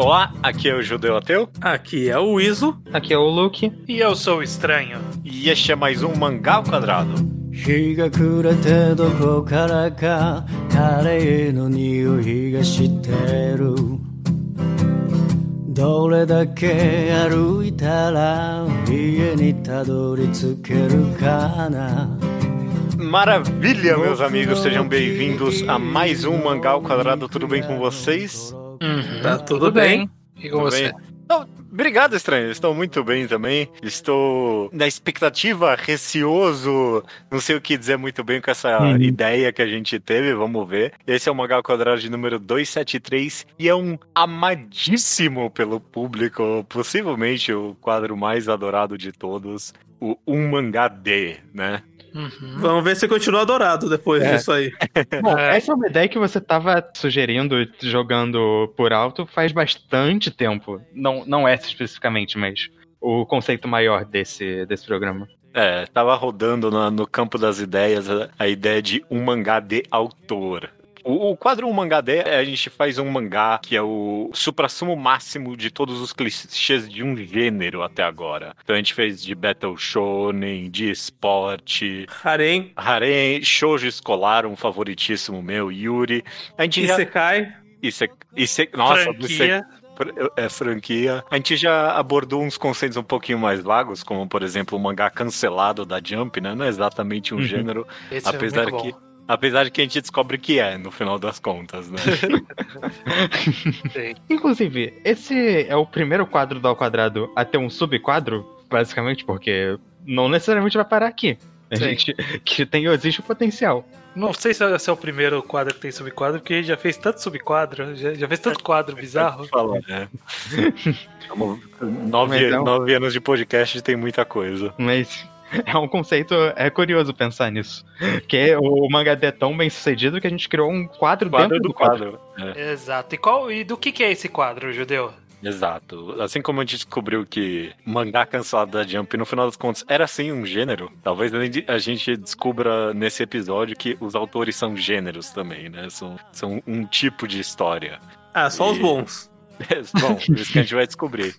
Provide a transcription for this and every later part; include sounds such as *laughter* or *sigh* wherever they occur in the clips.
Olá, aqui é o Judeu Ateu. Aqui é o Iso. Aqui é o Luke. E eu sou o Estranho. E este é mais um Mangá ao Quadrado. 日が暮れてどこからかカレーの匂いがしてるどれだけ歩いたら家にたどり着けるかな Maravilha, meus amigos, sejam bem-vindos a mais um Mangá ao Quadrado. Tudo bem com vocês? Uhum. Tá tudo, bem. E com Tudo você? bem? Não, obrigado, estranho. Estou muito bem também. Estou na expectativa, receoso, não sei o que dizer muito bem com essa Uhum. ideia que a gente teve. Vamos ver. Esse é o Mangá ao Quadrado de número 273 e é um amadíssimo pelo público, possivelmente o quadro mais adorado de todos, o Um Mangá D, né? Uhum. Vamos ver se continua adorado depois É. disso aí. *laughs* Bom, É. essa é uma ideia que você tava sugerindo, jogando por alto, faz bastante tempo. Não, não essa especificamente, mas o conceito maior desse, desse programa. É, tava rodando na- no campo das ideias a, a ideia de um mangá de autor. O, o quadro Um Mangá D, é, a gente faz um mangá que é o suprassumo máximo de todos os clichês de um gênero até agora. Então a gente fez de Battle Shonen, de esporte, Harem, harem, shoujo escolar, um favoritíssimo meu, Yuri. A gente já... Isekai. Isso é, isso é, nossa, é- Franquia. é franquia. A gente já abordou uns conceitos um pouquinho mais vagos, como por exemplo o mangá cancelado da Jump, né? Não é exatamente um Uhum. gênero, Esse apesar é muito que bom. Apesar de que a gente descobre que é no final das contas, né? *laughs* Sim. Inclusive, esse é o primeiro quadro do Ao Quadrado a ter um subquadro, basicamente, porque não necessariamente vai parar aqui. A Sim. gente *laughs* que tem, existe o potencial. Não sei se esse é o primeiro quadro que tem subquadro, porque a gente já fez tanto subquadro, já, já fez tanto quadro bizarro. Falar, né? *laughs* Nove, é nove anos de podcast tem muita coisa. Mas *laughs* é um conceito, é curioso pensar nisso. Que o mangá é tão bem sucedido que a gente criou um quadro, Quadro dentro do do quadro. quadro. É. Exato. E, qual, e do que, que é esse quadro, Judeu? Exato. Assim como a gente descobriu que mangá cancelado da Jump, no final das contas, era sim um gênero, talvez a gente descubra nesse episódio que os autores são gêneros também, né? São, são um tipo de história. Ah, só os E- bons. *laughs* Bom, isso que a gente vai descobrir.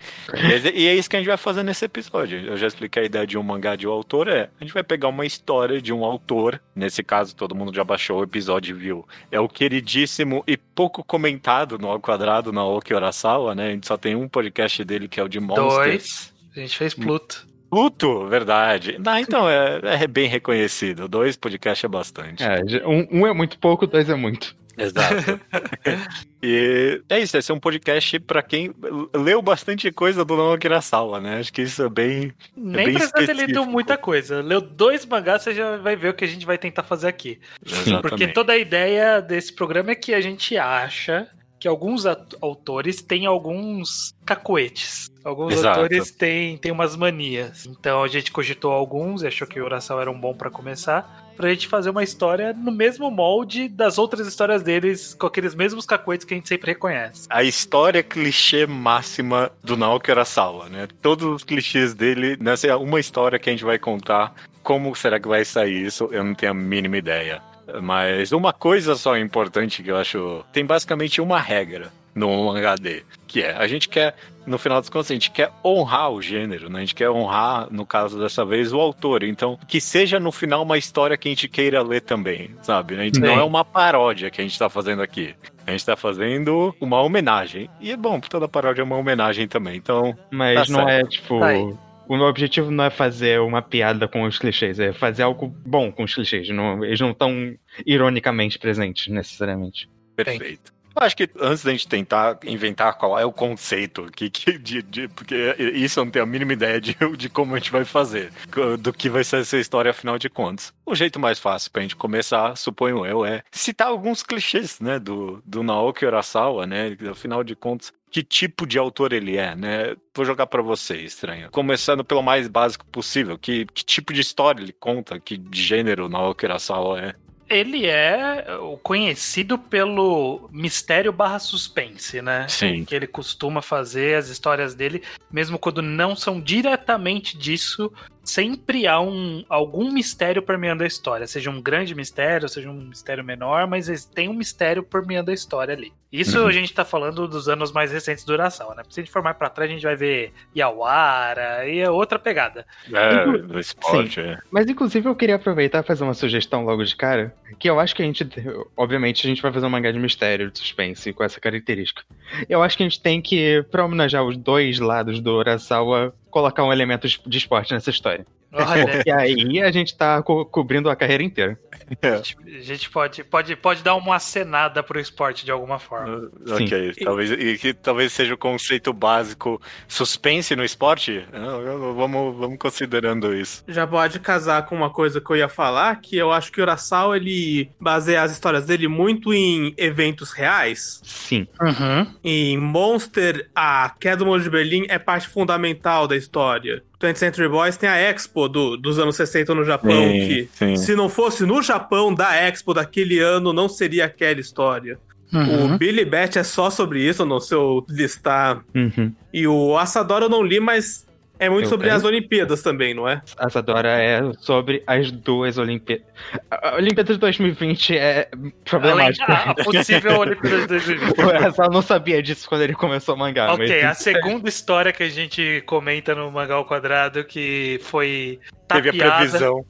E é isso que a gente vai fazer nesse episódio. Eu já expliquei a ideia de um mangá de um autor, é a gente vai pegar uma história de um autor, nesse caso todo mundo já baixou o episódio e viu. É o queridíssimo e pouco comentado no Ao Quadrado, na Aoki Urasawa, né? A gente só tem um podcast dele que é o de Monster. Dois. A gente fez Pluto. Pluto, verdade. Ah, então é, é bem reconhecido. Dois podcasts é bastante. É, um, um é muito pouco, dois é muito. Exato. *laughs* e é isso, esse é um podcast pra quem leu bastante coisa do Naoki Urasawa, né? Acho que isso é bem. Nem bem precisa ter lido muita coisa. Leu dois mangás, você já vai ver o que a gente vai tentar fazer aqui. Exatamente. Porque toda a ideia desse programa é que a gente acha que alguns autores têm alguns cacoetes. Alguns Exato. autores têm, têm umas manias. Então a gente cogitou alguns e achou que o Oração era um bom pra começar. Pra gente fazer uma história no mesmo molde das outras histórias deles, com aqueles mesmos cacoetes que a gente sempre reconhece. A história clichê máxima do Naoki Urasawa, né? Todos os clichês dele, nessa é uma história que a gente vai contar. Como será que vai sair isso? Eu não tenho a mínima ideia. Mas uma coisa só importante que eu acho. Tem basicamente uma regra no HD, que é a gente quer, no final das contas, a gente quer honrar o gênero, né? A gente quer honrar, no caso dessa vez, o autor. Então, que seja no final uma história que a gente queira ler também, sabe? A gente não é uma paródia que a gente tá fazendo aqui. A gente tá fazendo uma homenagem. E é bom, toda paródia é uma homenagem também. Então, Mas Tá não certo. é, tipo. Tá. O meu objetivo não é fazer uma piada com os clichês, é fazer algo bom com os clichês. Não, eles não estão ironicamente presentes, necessariamente. perfeito. Eu acho que antes da gente tentar inventar qual é o conceito que, que de, de- porque isso eu não tenho a mínima ideia de, *laughs* de como a gente vai fazer, do que vai ser essa história afinal de contas. O jeito mais fácil pra gente começar, suponho eu, é citar alguns clichês, né, do, do Naoki Urasawa, né, afinal de contas, que tipo de autor ele é, né? Vou jogar pra você, estranho. Começando pelo mais básico possível, que, que tipo de história ele conta, que gênero Naoki Urasawa é. Ele é o conhecido pelo mistério barra suspense, né? Sim. Que ele costuma fazer as histórias dele, mesmo quando não são diretamente disso, sempre há um, algum mistério permeando a história. Seja um grande mistério, seja um mistério menor, mas tem um mistério permeando a história ali. Isso Uhum. a gente tá falando dos anos mais recentes do Urasawa, né? Se a gente for mais pra trás, a gente vai ver Yawara e é outra pegada. É, no esporte. é. Mas inclusive eu queria aproveitar e fazer uma sugestão logo de cara, que eu acho que a gente, obviamente a gente vai fazer um mangá de mistério, de suspense com essa característica. Eu acho que a gente tem que, pra homenagear os dois lados do Urasawa, colocar um elemento de esporte nessa história. Olha, E aí a gente tá co- cobrindo a carreira inteira. a gente- a gente pode, pode, pode dar uma acenada pro esporte de alguma forma. Sim. Ok, talvez, e que talvez seja o conceito básico suspense no esporte. Ah, Vamos, vamos considerando isso. Já pode casar com uma coisa que eu ia falar, que eu acho que o Urasawa, ele baseia as histórias dele muito em eventos reais. Sim. Uhum. Em Monster, a queda do Muro de Berlim é parte fundamental da história. 20th Century Boys tem a Expo do- dos anos 60 no Japão, Sim, que sim. se não fosse no Japão da Expo daquele ano, não seria aquela história. Uhum. O Billy Bat é só sobre isso, no seu listar. Uhum. E o Assadora eu não li, mas é muito Eu sobre as Olimpíadas também, não é? A Zadora é sobre as duas Olimpíadas. A Olimpíada de 2020 é problemático. Além- a possível Olimpíada de 2020. O *laughs* não sabia disso quando ele começou a mangá. Ok, mas... a segunda história que a gente comenta no Mangá ao Quadrado que foi Teve a tapeada. previsão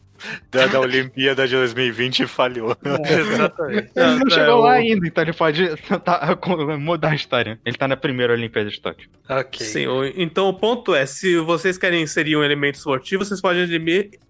da, da Olimpíada de 2020 e falhou. *laughs* Exatamente. Ele não É, chegou lá ainda, então ele pode *laughs* tentar mudar a história. Ele tá na primeira Olimpíada de Tóquio. Ok. Sim, então o ponto é, se vocês querem inserir um elemento esportivo, vocês podem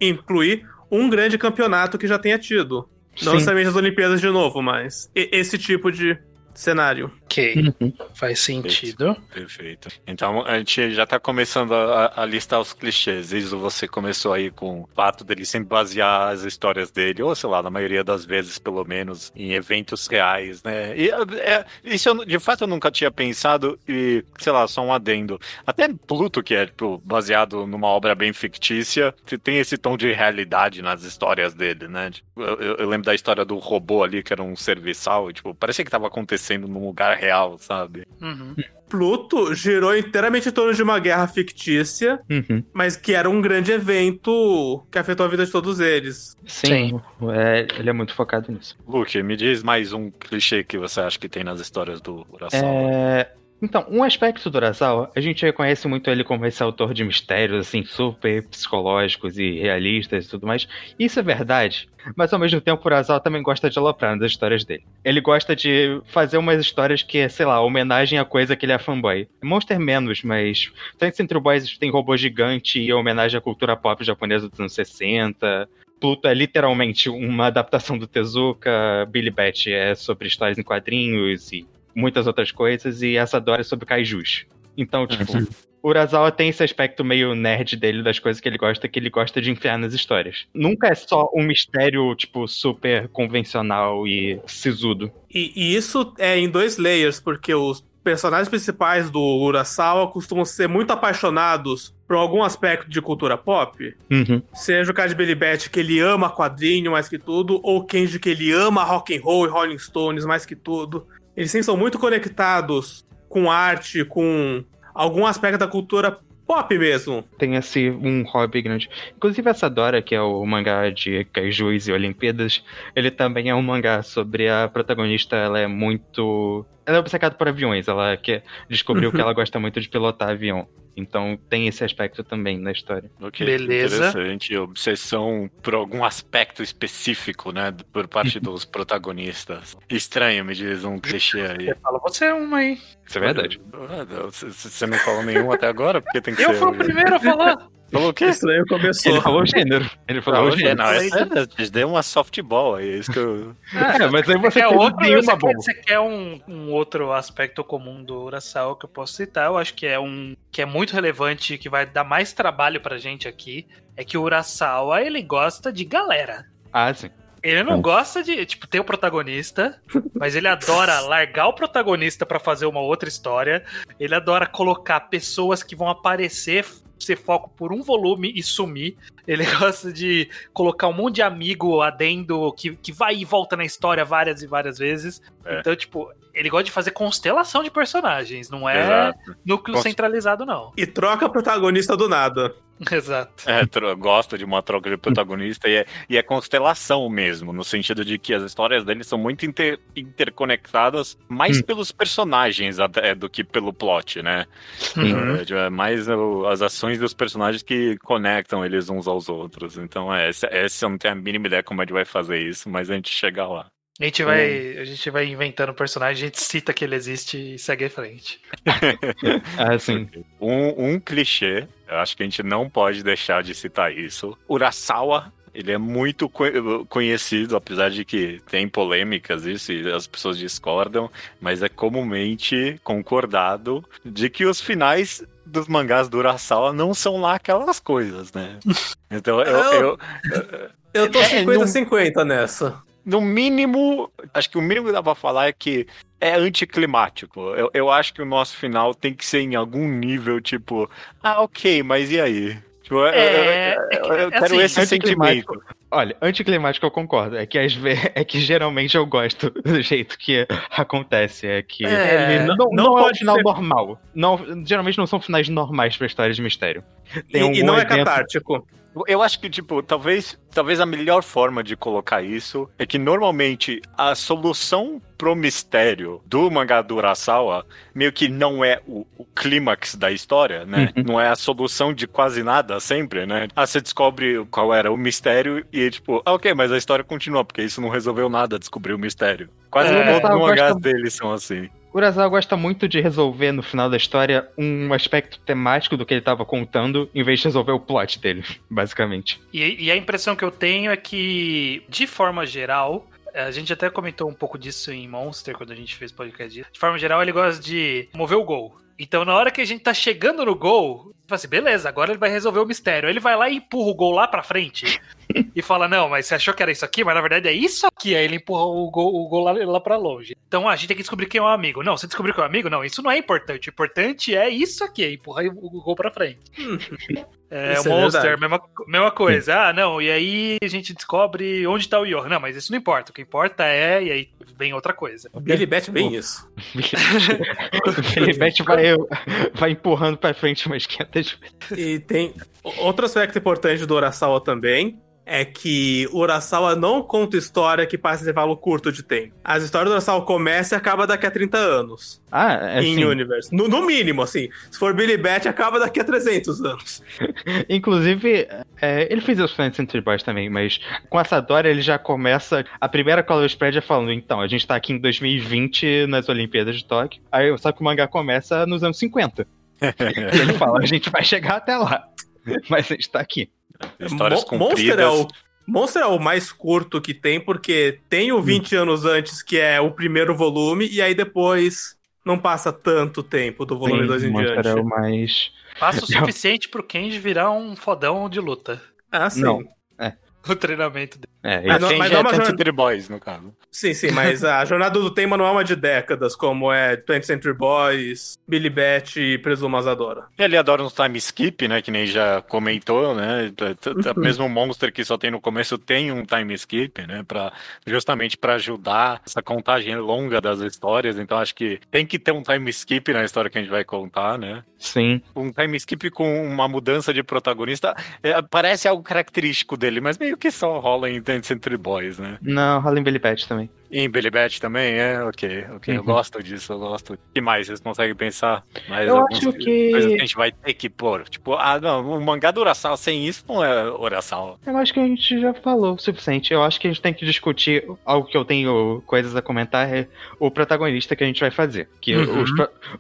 incluir um grande campeonato que já tenha tido. Não necessariamente as Olimpíadas de novo, mas esse tipo de cenário. Ok. Uhum. Faz sentido. Perfeito. Então a gente já tá começando a, a listar os clichês. Isso você começou aí com o fato dele sempre basear as histórias dele, ou sei lá, na maioria das vezes, pelo menos, em eventos reais, né? E é, isso eu, de fato eu nunca tinha pensado, e sei lá, só um adendo. Até Pluto, que é tipo, baseado numa obra bem fictícia, tem esse tom de realidade nas histórias dele, né? Tipo, eu, eu- eu lembro da história do robô ali, que era um serviçal, e, tipo, parecia que tava acontecendo num lugar real, sabe? Uhum. Pluto girou inteiramente em torno de uma guerra fictícia, Uhum. mas que era um grande evento que afetou a vida de todos eles. Sim, é, ele é muito focado nisso. Luke, me diz mais um clichê que você acha que tem nas histórias do Urasawa. É, Então, um aspecto do Urasawa, a gente reconhece muito ele como esse autor de mistérios, assim, super psicológicos e realistas e tudo mais. Isso é verdade, mas ao mesmo tempo o Urasawa também gosta de aloprar nas histórias dele. Ele gosta de fazer umas histórias que sei lá, homenagem a coisa que ele é fanboy. Monster menos, mas Tanto Central Boys tem robô gigante e homenagem à cultura pop japonesa dos anos 60. Pluto é literalmente uma adaptação do Tezuka, Billy Bat é sobre histórias em quadrinhos e muitas outras coisas, e essa Dora é sobre kaijus. Então, tipo, o Urasawa tem esse aspecto meio nerd dele, das coisas que ele gosta, que ele gosta de enfiar nas histórias. Nunca é só um mistério, tipo, super convencional e sisudo. E, e isso é em dois layers, porque os personagens principais do Urasawa costumam ser muito apaixonados por algum aspecto de cultura pop. Uhum. Seja o caso de que ele ama quadrinho mais que tudo, ou o Kenji, que ele ama rock and roll e Rolling Stones mais que tudo. Eles sempre são muito conectados com arte, com algum aspecto da cultura pop mesmo. Tem esse um hobby grande. Inclusive essa Dora, que é o mangá de kaijus e Olimpíadas, ele também é um mangá sobre a protagonista, ela é muito... Ela é obcecada por aviões, ela quer descobriu que ela *laughs* gosta muito de pilotar avião. Então tem esse aspecto também na história. Ok, Beleza. Interessante. Obsessão por algum aspecto específico, né? Por parte *laughs* dos protagonistas. Estranho, me diz um clichê aí. Fala você é uma aí. Isso é verdade. Você não falou nenhum até agora? Porque tem que Eu ser. fui o primeiro a falar. *laughs* Falou o quê? Estranho começou. Ele falou o gênero. Ele falou o gênero. não, é sério, te dei uma softball aí, é isso que eu. É, mas aí você quer fez outro, você, quer, boa. você quer um, um outro aspecto comum do Urasawa que eu posso citar? Eu acho que é um que é muito relevante, que vai dar mais trabalho pra gente aqui. É que o Urasawa, ele gosta de galera. Ah, sim. Ele não gosta de, tipo, ter o protagonista, mas ele adora *laughs* largar o protagonista pra fazer uma outra história. Ele adora colocar pessoas que vão aparecer, ser foco por um volume e sumir. Ele *laughs* gosta de colocar um monte de amigo adendo que, que vai e volta na história várias e várias vezes. É. Então, tipo, ele gosta de fazer constelação de personagens, não é Exato. núcleo centralizado, não. E troca protagonista do nada. *laughs* Exato. É, gosta de uma troca de protagonista e é, e é constelação mesmo, no sentido de que as histórias dele são muito inter- interconectadas, mais Hum. pelos personagens até do que pelo plot, né? Uhum. É, tipo, é mais o- as ações dos personagens que conectam eles uns aos outros. Então, é, essa, essa eu não tenho a mínima ideia como a gente vai fazer isso, mas a gente chega lá. A gente vai, a gente vai inventando o personagem, a gente cita que ele existe e segue em frente. *laughs* Assim, Um, um clichê, eu acho que a gente não pode deixar de citar isso. Urasawa, ele é muito co- conhecido, apesar de que tem polêmicas isso e as pessoas discordam, mas é comumente concordado de que os finais dos mangás do Urasawa não são lá aquelas coisas, né? *laughs* Então eu, Eu- eu- Eu tô É, 50-50 nessa. No mínimo, acho que o mínimo que dá pra falar é que é anticlimático. Eu, eu acho que o nosso final tem que ser em algum nível, tipo, ah, ok, mas e aí? Tipo, eu- É, eu, é eu- eu é quero assim, esse anticlimático. sentimento. olha, anticlimático eu concordo. É que às vezes, *laughs* é que geralmente eu gosto *laughs* do jeito que acontece. É que É, ele não, não não, é um final ser- normal. Não, geralmente não são finais normais pra histórias de mistério. E, Tem um e não é evento- catártico. Eu acho que, tipo, talvez, talvez a melhor forma de colocar isso é que normalmente a solução pro mistério do mangá do Urasawa meio que não é o, o clímax da história, né? Uhum. Não é a solução de quase nada sempre, né? Ah, você descobre qual era o mistério e, tipo, ah, ok, mas a história continua, porque isso não resolveu nada descobrir o mistério. Quase É, os mangás gosto- deles são assim. Urasawa gosta muito de resolver no final da história um aspecto temático do que ele tava contando, em vez de resolver o plot dele, *laughs* basicamente. E, e a impressão que eu tenho é que, de forma geral, a gente até comentou um pouco disso em Monster, quando a gente fez podcast. De forma geral, ele gosta de mover o gol. Então, na hora que a gente tá chegando no gol, fala assim, beleza, agora ele vai resolver o mistério. Ele vai lá e empurra o gol lá pra frente *laughs* e fala, não, mas você achou que era isso aqui? Mas na verdade é isso aqui. Aí ele empurra o gol, o gol lá, lá pra longe. Então, a gente tem que descobrir quem é o amigo. Não, você descobriu quem é o amigo? Não, isso não é importante. O importante é isso aqui, empurrar o o gol pra frente. É, Isso o é Monster, mesma, mesma coisa. Ah, não, e aí a gente descobre onde tá o Yor. Não, mas isso não importa. O que importa é, e aí vem outra coisa. Billy Bat bem isso. *laughs* O Filibete vai, vai empurrando pra frente umas 500 vezes. E tem outro aspecto importante do Urasawa também. É que o Urasawa não conta história que passa intervalo curto de tempo. As histórias do Urasawa começam e acabam daqui a 30 anos. Ah, é em assim, Universe. No, no mínimo, assim. Se for Billy Bat, acaba daqui a 300 anos. *laughs* Inclusive, é, ele fez os Planet Century Boys também, mas com essa Dora ele já começa. A primeira Color Spread é falando, então, a gente tá aqui em 2020 nas Olimpíadas de Tóquio. Aí só que o mangá começa nos anos 50. E *laughs* ele fala, a gente vai chegar até lá. *laughs* Mas a gente tá aqui. Histórias Mo- Monster é o Monster é o mais curto que tem, porque tem o 20 anos antes, que é o primeiro volume, e aí depois não passa tanto tempo do volume 2 em Monster diante. é o mais. Passa *laughs* o suficiente pro Kenji virar um fodão de luta. Ah, sim. Não. *laughs* O treinamento dele. É, Mas ele- não- mas é é uma jornada- Century Boys, no caso. Sim, sim, mas a *laughs* jornada do tema não é uma de décadas, como é 20th Century Boys, Billy Bat e Presumo Asadora. E ele adora uns time skip, né? Que nem já comentou, né? T- Mesmo o Monster que só tem no começo tem um time skip, né? Pra, justamente para ajudar essa contagem longa das histórias. Então acho que tem que ter um time skip na história que a gente vai contar, né? Sim. Um time skip com uma mudança de protagonista é, parece algo característico dele, mas meio que só rola em Ten Century Boys, né? Não, rola em Billy Bat também. Em Billy Bat também, é, ok, ok. Eu Uhum. gosto disso, eu gosto. O que mais vocês conseguem pensar? Mais Eu acho que- Coisas que a gente vai ter que pôr. Tipo, ah, não, o mangá do Urasawa sem isso não é Urasawa. Eu acho que a gente já falou o suficiente. Eu acho que a gente tem que discutir algo que eu tenho coisas a comentar é o protagonista que a gente vai fazer. Que Uhum. os,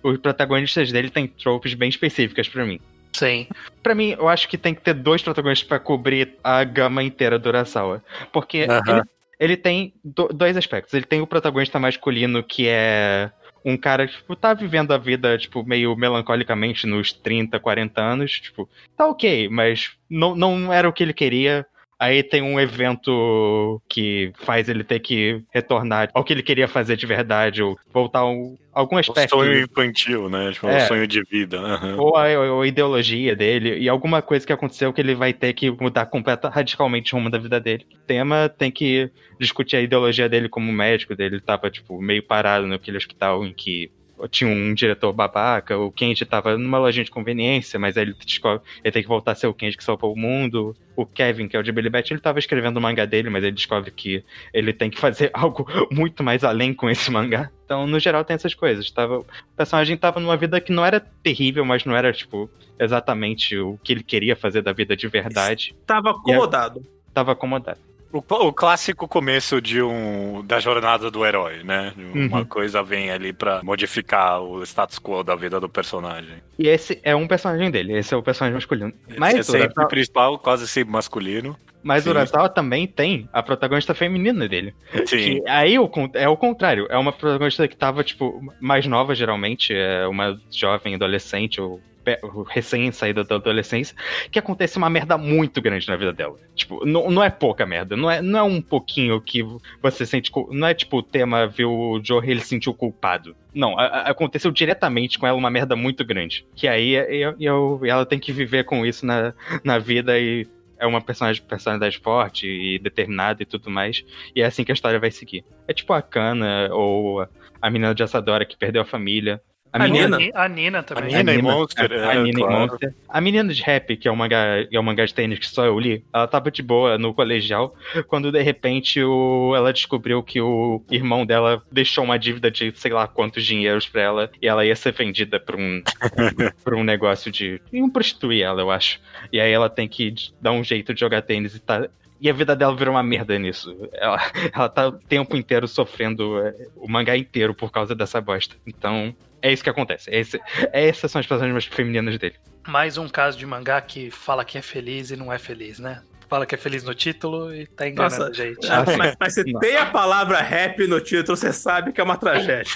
os protagonistas dele têm tropes bem específicas pra mim. Sim. Pra mim, eu acho que tem que ter dois protagonistas pra cobrir a gama inteira do Urasawa. Porque Aham. ele, ele tem do- dois aspectos. Ele tem o protagonista masculino, que é um cara que tipo, tá vivendo a vida tipo, meio melancolicamente nos 30, 40 anos. Tipo, tá ok, mas não, não era o que ele queria. Aí tem um evento que faz ele ter que retornar ao que ele queria fazer de verdade, ou voltar a um- algum O aspecto. sonho infantil, né? Tipo, É. o sonho de vida. aham. Ou a, a ideologia dele, e alguma coisa que aconteceu que ele vai ter que mudar completa, radicalmente o rumo da vida dele. O tema tem que discutir a ideologia dele como médico dele. Ele tava, tipo, meio parado naquele hospital em que tinha um diretor babaca, o Kenji tava numa lojinha de conveniência, mas aí ele, descobre, ele tem que voltar a ser o Kenji que salvou o mundo. O Kevin, que é o de Billy Bat, ele tava escrevendo o mangá dele, mas ele descobre que ele tem que fazer *laughs* algo muito mais além com esse mangá. Então, no geral, tem essas coisas. Tava, o personagem tava numa vida que não era terrível, mas não era, tipo, exatamente o que ele queria fazer da vida de verdade. Tava acomodado. Tava acomodado. O, o clássico começo de um da jornada do herói, né? Uma Uhum. coisa vem ali pra modificar o status quo da vida do personagem. E esse é um personagem dele, esse é o personagem masculino. Mas, é o sempre Urasawa, principal, quase sempre masculino. mas o sim. Urasawa também tem a protagonista feminina dele. Sim. Que aí o é o contrário. É uma protagonista que tava, tipo, mais nova, geralmente. É uma jovem adolescente ou ou recém-saída da adolescência. Que acontece uma merda muito grande na vida dela. Tipo, não, não é pouca merda. Não é, não é um pouquinho que você sente. Não é tipo o tema viu o Joe ele se sentiu culpado. Não, a- a- aconteceu diretamente com ela uma merda muito grande. Que aí eu, eu- ela tem que viver com isso na, na vida e. É uma personagem personalidade forte e determinada e tudo mais. E é assim que a história vai seguir. É tipo a Kana ou a menina de Assadora que perdeu a família. A menina, Nina. A Nina também. A Nina e Nina. Monster, a, é, Nina e claro. Monster. A menina de rap, que é o mangá, é o mangá de tênis que só eu li, ela tava de boa no colegial, quando de repente o, ela descobriu que o irmão dela deixou uma dívida de sei lá quantos dinheiros pra ela e ela ia ser vendida pra um, *laughs* pra um negócio de. iam prostituir ela, eu acho. E aí ela tem que dar um jeito de jogar tênis e tá. E a vida dela virou uma merda nisso. Ela, ela tá o tempo inteiro sofrendo é, o mangá inteiro por causa dessa bosta. Então, é isso que acontece. É esse, é essas são as personagens femininas dele. Mais um caso de mangá que fala que é feliz e não é feliz, né? Fala que é feliz no título e tá enganando Nossa. a gente. Ah, mas, mas se tem a palavra rap no título, você sabe que é uma tragédia.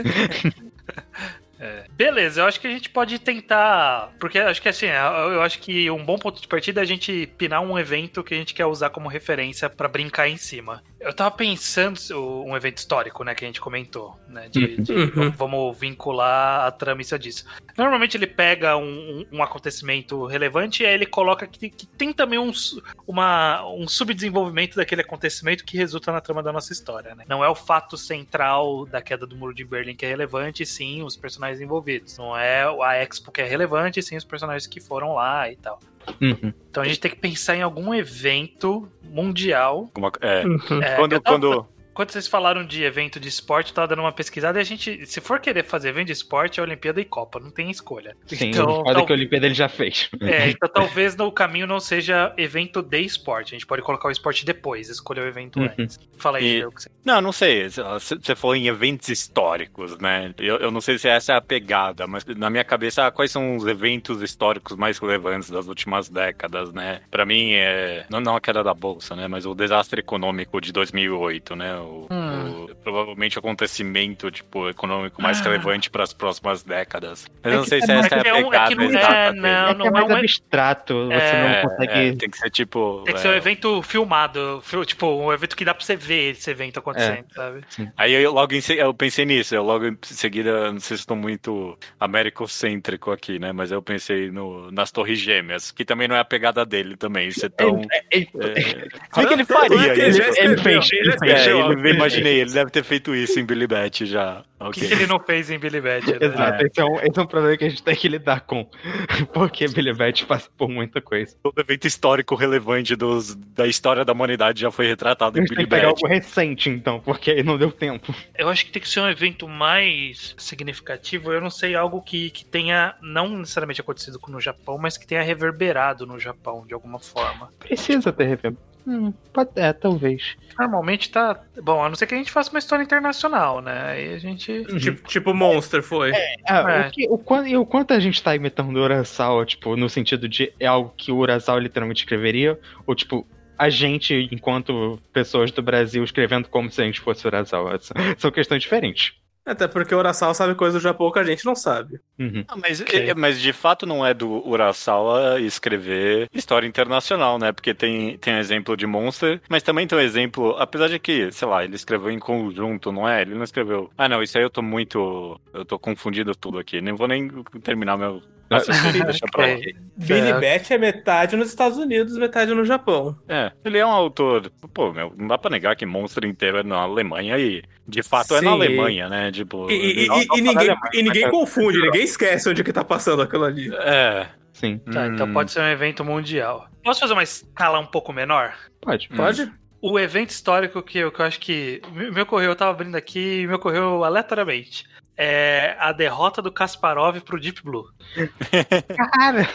*laughs* Beleza, eu acho que a gente pode tentar. Porque acho que assim, eu acho que um bom ponto de partida é a gente pinar um evento que a gente quer usar como referência pra brincar em cima. Eu tava pensando um evento histórico, né, que a gente comentou, né? De, de- Uhum. vamos vincular a trama isso disso. Normalmente ele pega um, um- acontecimento relevante e aí ele coloca que, que tem também um, uma, um subdesenvolvimento daquele acontecimento que resulta na trama da nossa história, né? Não é o fato central da queda do muro de Berlim que é relevante, sim os personagens envolvidos. Não é a Expo que é relevante, e sim os personagens que foram lá e tal. Uhum. Então a gente tem que pensar em algum evento mundial. Alguma- é. É, Quando, tava- quando, quando vocês falaram de evento de esporte, eu tava dando uma pesquisada e a gente, se for querer fazer evento de esporte, é Olimpíada e Copa, não tem escolha. Sim, então, tal- que o Olimpíada ele já fez. é, então talvez no caminho não seja evento de esporte. A gente pode colocar o esporte depois, escolher o evento Uhum. antes. Fala aí, E- o que você... Não, não sei. Você falou em eventos históricos, né? Eu, eu não sei se essa é a pegada, mas na minha cabeça, ah, quais são os eventos históricos mais relevantes das últimas décadas, né? Pra mim, é. Não, não a queda da bolsa, né? Mas o desastre econômico de 2008, né? O, Hum. o- provavelmente o acontecimento, tipo, econômico mais Ah. relevante para as próximas décadas. Mas É eu não que sei se é essa é a que é um- é pegada não é- não, é é não mais é um- abstrato, você É, não consegue. é, tem que ser tipo. Tem que é, ser um evento filmado, fil- tipo, um evento que dá pra você ver esse evento acontecendo, sabe? Aí eu logo em se- eu pensei nisso, eu logo em seguida, não sei se estou muito americocêntrico aqui, né? Mas eu pensei no, nas Torres Gêmeas, que também não é a pegada dele também. Isso é tão. É, é, É... O que ele faria? Ele Ele, fez, ele fez. é, ele. Imaginei, ele deve ter feito isso em Billy Bat já. O que, Ok. que ele não fez em Billy Bat? Né? Exato, esse, é um, esse é um problema que a gente tem que lidar com. *laughs* Porque Billy Bat passa por muita coisa. Todo evento histórico relevante dos, da história da humanidade já foi retratado A em Billy que pegar Bat. algo recente, então, porque aí não deu tempo. Eu acho que tem que ser um evento mais significativo. Eu não sei, algo que, que tenha não necessariamente acontecido no Japão, mas que tenha reverberado no Japão de alguma forma. Precisa ter rever. Hum, é, talvez. Normalmente tá. Bom, a não ser que a gente faça uma história internacional, né? Aí a gente. Tipo, tipo Monster foi. Ah, É. o, que, o, quanto, e o quanto a gente tá imitando o Urasawa, tipo, no sentido de é algo que o Urasawa literalmente escreveria, ou tipo, a gente, enquanto pessoas do Brasil, escrevendo como se a gente fosse o Urasawa. São questões diferentes. Até porque o Urasawa sabe coisas do Japão que a gente não sabe. Uhum. Ah, mas, Ok. é, mas de fato não é do Urasawa escrever história internacional, né? Porque tem, tem exemplo de Monster, mas também tem um exemplo, apesar de que, sei lá, ele escreveu em conjunto, não é? Ele não escreveu. Ah, não, isso aí eu tô muito. Eu tô confundindo tudo aqui. Nem vou nem terminar meu Deixa pra lá. Billy É. Bat é metade nos Estados Unidos, metade no Japão. É, ele é um autor. Pô, meu, não dá pra negar que Monstro inteiro é na Alemanha e de fato é na Sim. Alemanha, né? Tipo. E, e- Não, e- não e fala ninguém, alemão, e ninguém mas- confunde, ninguém esquece onde que tá passando aquilo ali. É. Sim, Tá, então Hum. pode ser um evento mundial. Posso fazer uma escala um pouco menor? pode. Hum. Pode? O evento histórico que eu, que eu acho que. Me me ocorreu, eu tava abrindo aqui e me ocorreu aleatoriamente. É a derrota do Kasparov pro Deep Blue. Cara,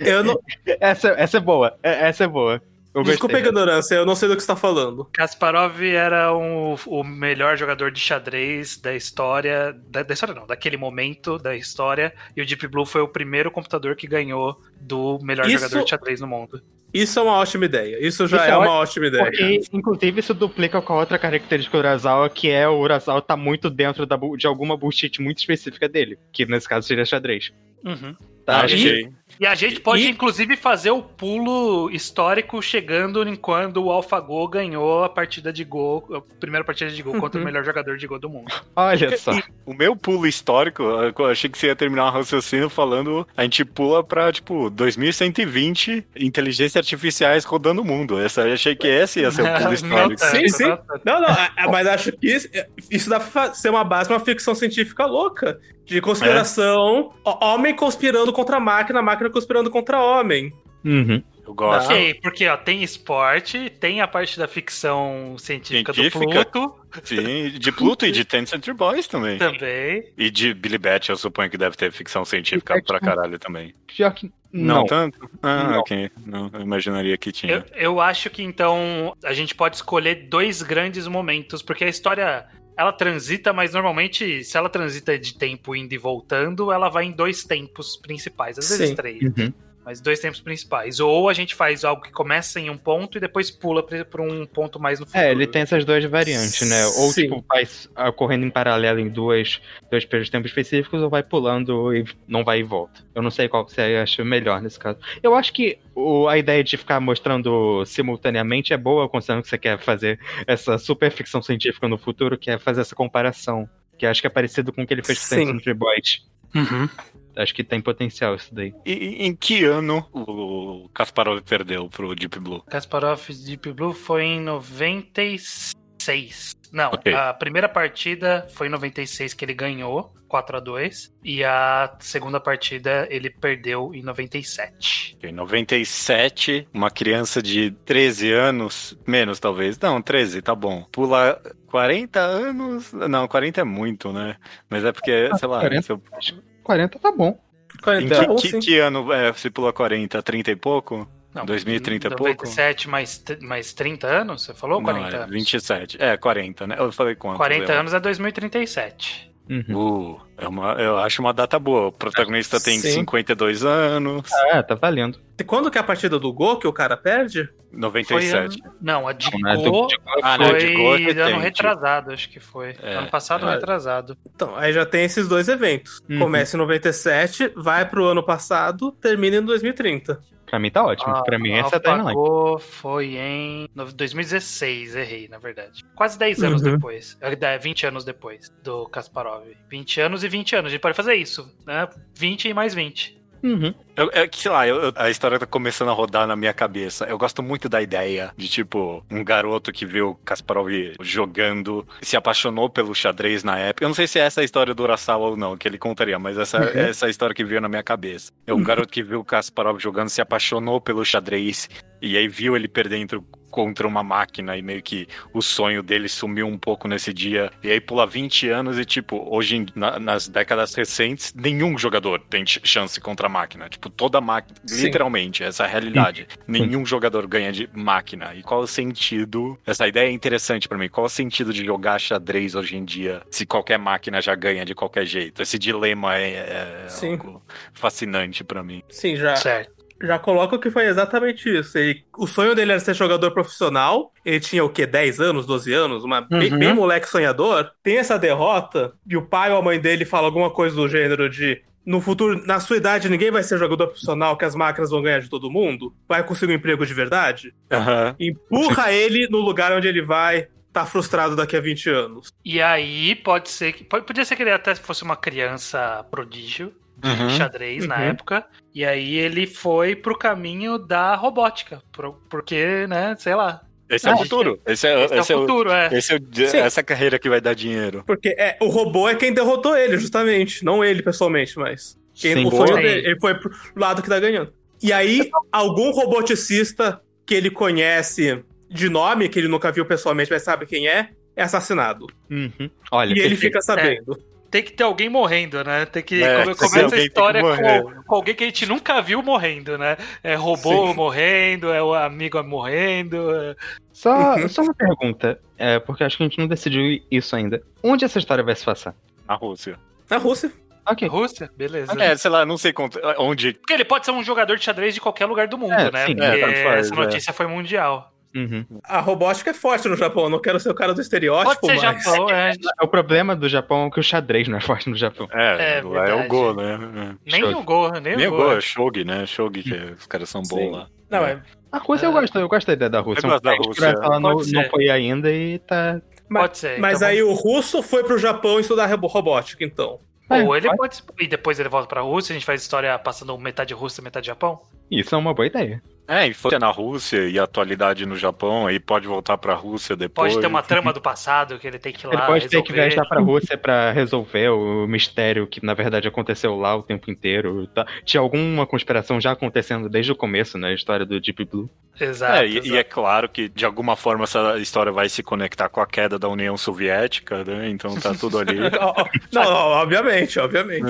Eu não, essa, essa é boa. é- Essa é boa. Eu desculpa a ignorância, eu não sei do que você tá falando. Kasparov era um- o melhor jogador de xadrez da história. Da, da história não, daquele momento da história. E o Deep Blue foi o primeiro computador que ganhou do melhor Isso- jogador de xadrez no mundo. Isso é uma ótima ideia. Isso já Isso é é uma ótima ideia. Porque, inclusive, isso duplica com a outra característica do Urasawa, que é o Urasawa tá muito dentro da de alguma bullshit muito específica dele, que nesse caso seria xadrez. Uhum. Tá? Achei. E- E a gente pode, E- inclusive, fazer o pulo histórico chegando em quando o AlphaGo ganhou a partida de Go, a primeira partida de Go contra o melhor jogador de Go do mundo. Olha só. O meu pulo histórico, eu achei que você ia terminar o raciocínio falando, a gente pula pra, tipo, 2120 inteligências artificiais rodando o mundo. Essa, eu achei que esse ia ser o pulo *laughs* Não histórico. tanto, Sim, sim. não. Não, não, mas acho que isso, isso dá pra ser uma base pra uma ficção científica louca. De conspiração, ó- homem conspirando contra a máquina, máquina conspirando contra homem. Uhum. Eu gosto. Ok, porque ó, tem esporte, tem a parte da ficção científica, Científica. do Pluto Sim, de Pluto e de *laughs* Ten Century Boys também. também. E de Billy Bat, eu suponho que deve ter ficção científica Billy pra caralho também. Pior que. Não, Não. tanto? Ah, Não. ok. Não, eu imaginaria que tinha. Eu, eu acho que então a gente pode escolher dois grandes momentos, porque a história ela transita, mas normalmente se ela transita de tempo indo e voltando, ela vai em dois tempos principais, às vezes Sim. três. Uhum. Mas dois tempos principais. Ou a gente faz algo que começa em um ponto e depois pula pra pra um ponto mais no futuro. É, ele tem essas duas variantes, né? Ou, Sim. tipo, vai ocorrendo em paralelo em duas, dois períodos de tempo específicos, ou vai pulando e não vai e volta. Eu não sei qual que você acha melhor nesse caso. Eu acho que o- a ideia de ficar mostrando simultaneamente é boa, considerando que você quer fazer essa super ficção científica no futuro, que é fazer essa comparação. Que acho que é parecido com o que ele fez com o Boys. Uhum. Acho que tem potencial isso daí. E, em que ano o Kasparov perdeu pro Deep Blue? Kasparov Deep Blue foi em 96. Não, Ok. a primeira partida foi em 96 que ele ganhou, 4 a 2 E a segunda partida ele perdeu em 97. Em 97, uma criança de 13 anos, menos talvez, não, 13, tá bom. Pula 40 anos, não, 40 é muito, né? Mas é porque, sei lá, 40. se eu- 40 tá bom. em 40 que, é bom, que- sim. que ano é, se pula 40, 30 e pouco? Não, 2030 é pouco? 97 mais, mais 30 anos? Você falou? ou 40 não, é anos? 27. É, 40, né? Eu falei quanto? 40 anos é 2037. Uhum. Uh, é uma, eu acho uma data boa. O protagonista tem Sim. 52 anos, Ah, tá valendo. E Quando que é a partida do Go que o cara perde? Foi 97. ano- Não, a de Não, né? Go Ah, não, foi de Go é ano retrasado, acho que foi. É, ano passado, é. retrasado. Então, aí já tem esses dois eventos. Uhum. Começa em 97, vai pro ano passado, termina em 2030. Pra mim tá ótimo. Ah, pra mim essa é a timeline. Foi em no- 2016, errei, na verdade. Quase 10 anos Uhum. depois. É, 20 anos depois do Kasparov. 20 anos e 20 anos. A gente pode fazer isso, né? 20 e mais 20. Uhum. Eu, é que, sei lá, eu- eu- a história tá começando a rodar na minha cabeça. Eu gosto muito da ideia de, tipo, um garoto que viu Kasparov jogando, se apaixonou pelo xadrez na época. Eu não sei se é essa a história do Urasawa ou não, que ele contaria, mas essa, Uhum. essa é a história que veio na minha cabeça. É um garoto que viu o Kasparov jogando, se apaixonou pelo xadrez, e aí viu ele perdendo contra uma máquina e meio que o sonho dele sumiu um pouco nesse dia. E aí pula 20 anos e, tipo, hoje na- nas décadas recentes, nenhum jogador tem ch- chance contra a máquina. Tipo, toda máquina, Sim. literalmente, essa é a realidade. Nenhum jogador ganha de máquina. E qual o sentido? Essa ideia é interessante pra mim. Qual o sentido de jogar xadrez hoje em dia se qualquer máquina já ganha de qualquer jeito? Esse dilema é, é Sim. algo fascinante pra mim. Sim, já, Certo. Já coloca que foi exatamente isso. Ele- o sonho dele era ser jogador profissional. Ele tinha o quê? 10 anos, 12 anos? Uma, bem, Uhum. bem moleque sonhador. Tem essa derrota e o pai ou a mãe dele fala alguma coisa do gênero de. No futuro, na sua idade, ninguém vai ser jogador profissional, que as máquinas vão ganhar de todo mundo. Vai conseguir um emprego de verdade. Aham. Empurra *laughs* ele no lugar onde ele vai tá frustrado daqui a 20 anos. E aí pode ser que. pode- Podia ser que ele até fosse uma criança prodígio. De Uhum. xadrez na Uhum. época. E aí ele foi pro caminho da robótica. pro- porque, né, sei lá. Esse é o Ah, futuro. Esse é, Esse, esse é o futuro, é. esse é essa carreira que vai dar dinheiro. Porque é, o robô é quem derrotou ele, justamente. Não ele pessoalmente, mas. Quem, Sim, o sonho dele. Ele foi pro lado que tá ganhando. E aí, algum roboticista que ele conhece de nome, que ele nunca viu pessoalmente, mas sabe quem é, é assassinado. Uhum. Olha, e ele fica sabendo. Tem que ter alguém morrendo, né? Tem que É, começa a história com, com alguém que a gente nunca viu morrendo, né? É robô Sim. morrendo, é o amigo morrendo. é- Só, Uhum. *laughs* só uma pergunta, é, porque acho que a gente não decidiu isso ainda. Onde essa história vai se passar? Na Rússia. Na Rússia. Ok. Rússia? Beleza. É, sei lá, não sei quanto- onde. Porque ele pode ser um jogador de xadrez de qualquer lugar do mundo, É, né? sim, é, faz, essa notícia foi mundial. Uhum. A robótica é forte no Japão. Eu não quero ser o cara do estereótipo, Pode ser mas. Japão, é. O problema do Japão é que o xadrez não é forte no Japão. É, É, lá é o. Go, né? Nem Shogi. o Go, nem, Nem o o Go. Go, é Shogi, né? Shogi, que os caras são bons lá. Não, é. A Rússia eu gosto, eu gosto da ideia da Rússia. Eu gosto da A Rússia. Ela não, não foi ainda e tá. Pode ser. Mas então aí o russo foi pro Japão estudar robótica, então. vamos- Ou É, ele pode-. E depois ele volta pra Rússia, a gente faz história passando metade Rússia, metade Japão. Isso é uma boa ideia. É, e foi na Rússia e a atualidade no Japão, aí pode voltar pra Rússia depois. Pode ter uma trama do passado que ele tem que ir lá. Ele pode ter que resolver. viajar pra Rússia pra resolver o mistério que na verdade aconteceu lá o tempo inteiro. Tá- Tinha alguma conspiração já acontecendo desde o começo na história do Deep Blue. Exato. É, e, exato. e é claro que de alguma forma essa história vai se conectar com a queda da União Soviética, né? Então tá tudo ali. *laughs* Não, ó, obviamente, obviamente.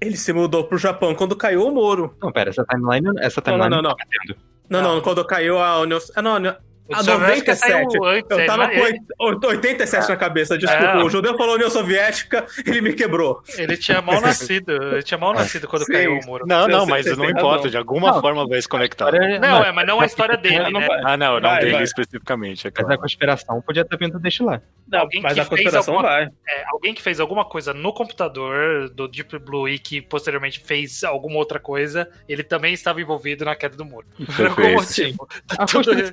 Ele se mudou pro Japão quando caiu o muro. Não, pera, essa timeline, essa Não, timeline não, não, não. tá. Não, não, Não. quando caiu a União. Ah, não, a União- O a Soviética 97. saiu antes, Eu é, tava com ele, oit- 87 na cabeça, desculpa. É. O judeu falou União Soviética, ele me quebrou. ele tinha mal *laughs* nascido. Ele tinha mal nascido quando Sim. caiu o muro. Não, não, mas não importa, de alguma Não, forma vai se conectar. Não, é, mas não a história dele, né? Ah, não, não Vai, dele vai. especificamente, é Mas a conspiração podia ter vindo desde lá. Não, Alguém mas que a fez conspiração alguma- vai. É, alguém que fez alguma coisa no computador do Deep Blue e que posteriormente fez alguma outra coisa, ele também estava envolvido na queda do muro. Por algum motivo. Tá A tudo-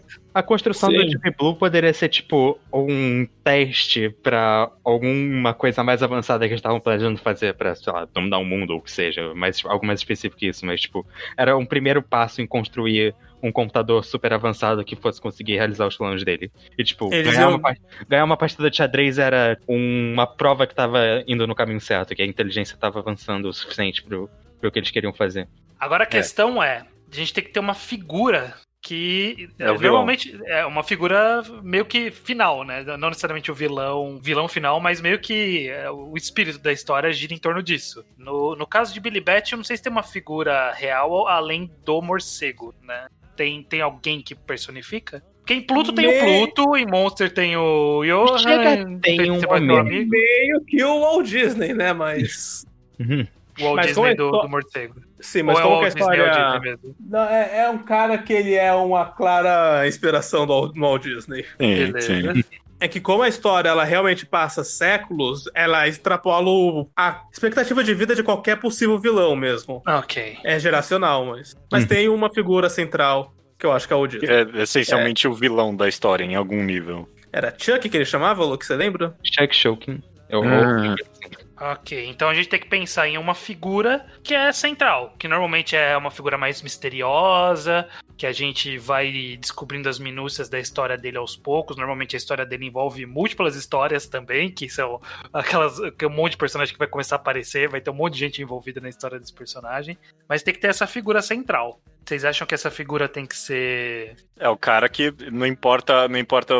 construção- A construção do Sim. Deep Blue poderia ser tipo um teste pra alguma coisa mais avançada que eles estavam planejando fazer pra, sei lá, dominar o mundo ou o que seja, mas algo mais específico que isso, mas tipo, era um primeiro passo em construir um computador super avançado que fosse conseguir realizar os planos dele. E tipo, ganhar, uma, ganhar uma partida de xadrez era uma prova que tava indo no caminho certo, que a inteligência tava avançando o suficiente pro, pro que eles queriam fazer. Agora a questão é, a gente tem que ter uma figura que É vilão. normalmente é uma figura meio que final, né? Não necessariamente o vilão, vilão final, mas meio que eh, o espírito da história gira em torno disso. No, no caso de Billy Bat, eu não sei se tem uma figura real além do morcego, né? Tem, tem alguém que personifica? Porque em Pluto tem Me- o Pluto, em Monster tem o Johan, Chega, em tem Tem um Meio que o Walt Disney, né? Mas. Uhum. o Walt Mas Disney é do, do morcego. Sim, mas Ou é como que a história. Não, é, é um cara que ele é uma clara inspiração do, Walt- do Walt Disney. Sim, Beleza. sim. É que como a história ela realmente passa séculos, ela extrapola a expectativa de vida de qualquer possível vilão mesmo. Ok. É geracional, mas. Mas Hum. tem uma figura central que eu acho que é o Disney. É essencialmente o vilão da história, em algum nível. Era Chuck que ele chamava, Luke, você lembra? Chuck Shokin. Eu, Hum. Ok, então a gente tem que pensar em uma figura que é central, que normalmente é uma figura mais misteriosa, que a gente vai descobrindo as minúcias da história dele aos poucos. Normalmente a história dele envolve múltiplas histórias também, que são aquelas que um monte de personagem que vai começar a aparecer, vai ter um monte de gente envolvida na história desse personagem, mas tem que ter essa figura central. Vocês acham que essa figura tem que ser É o cara que não importa, não importa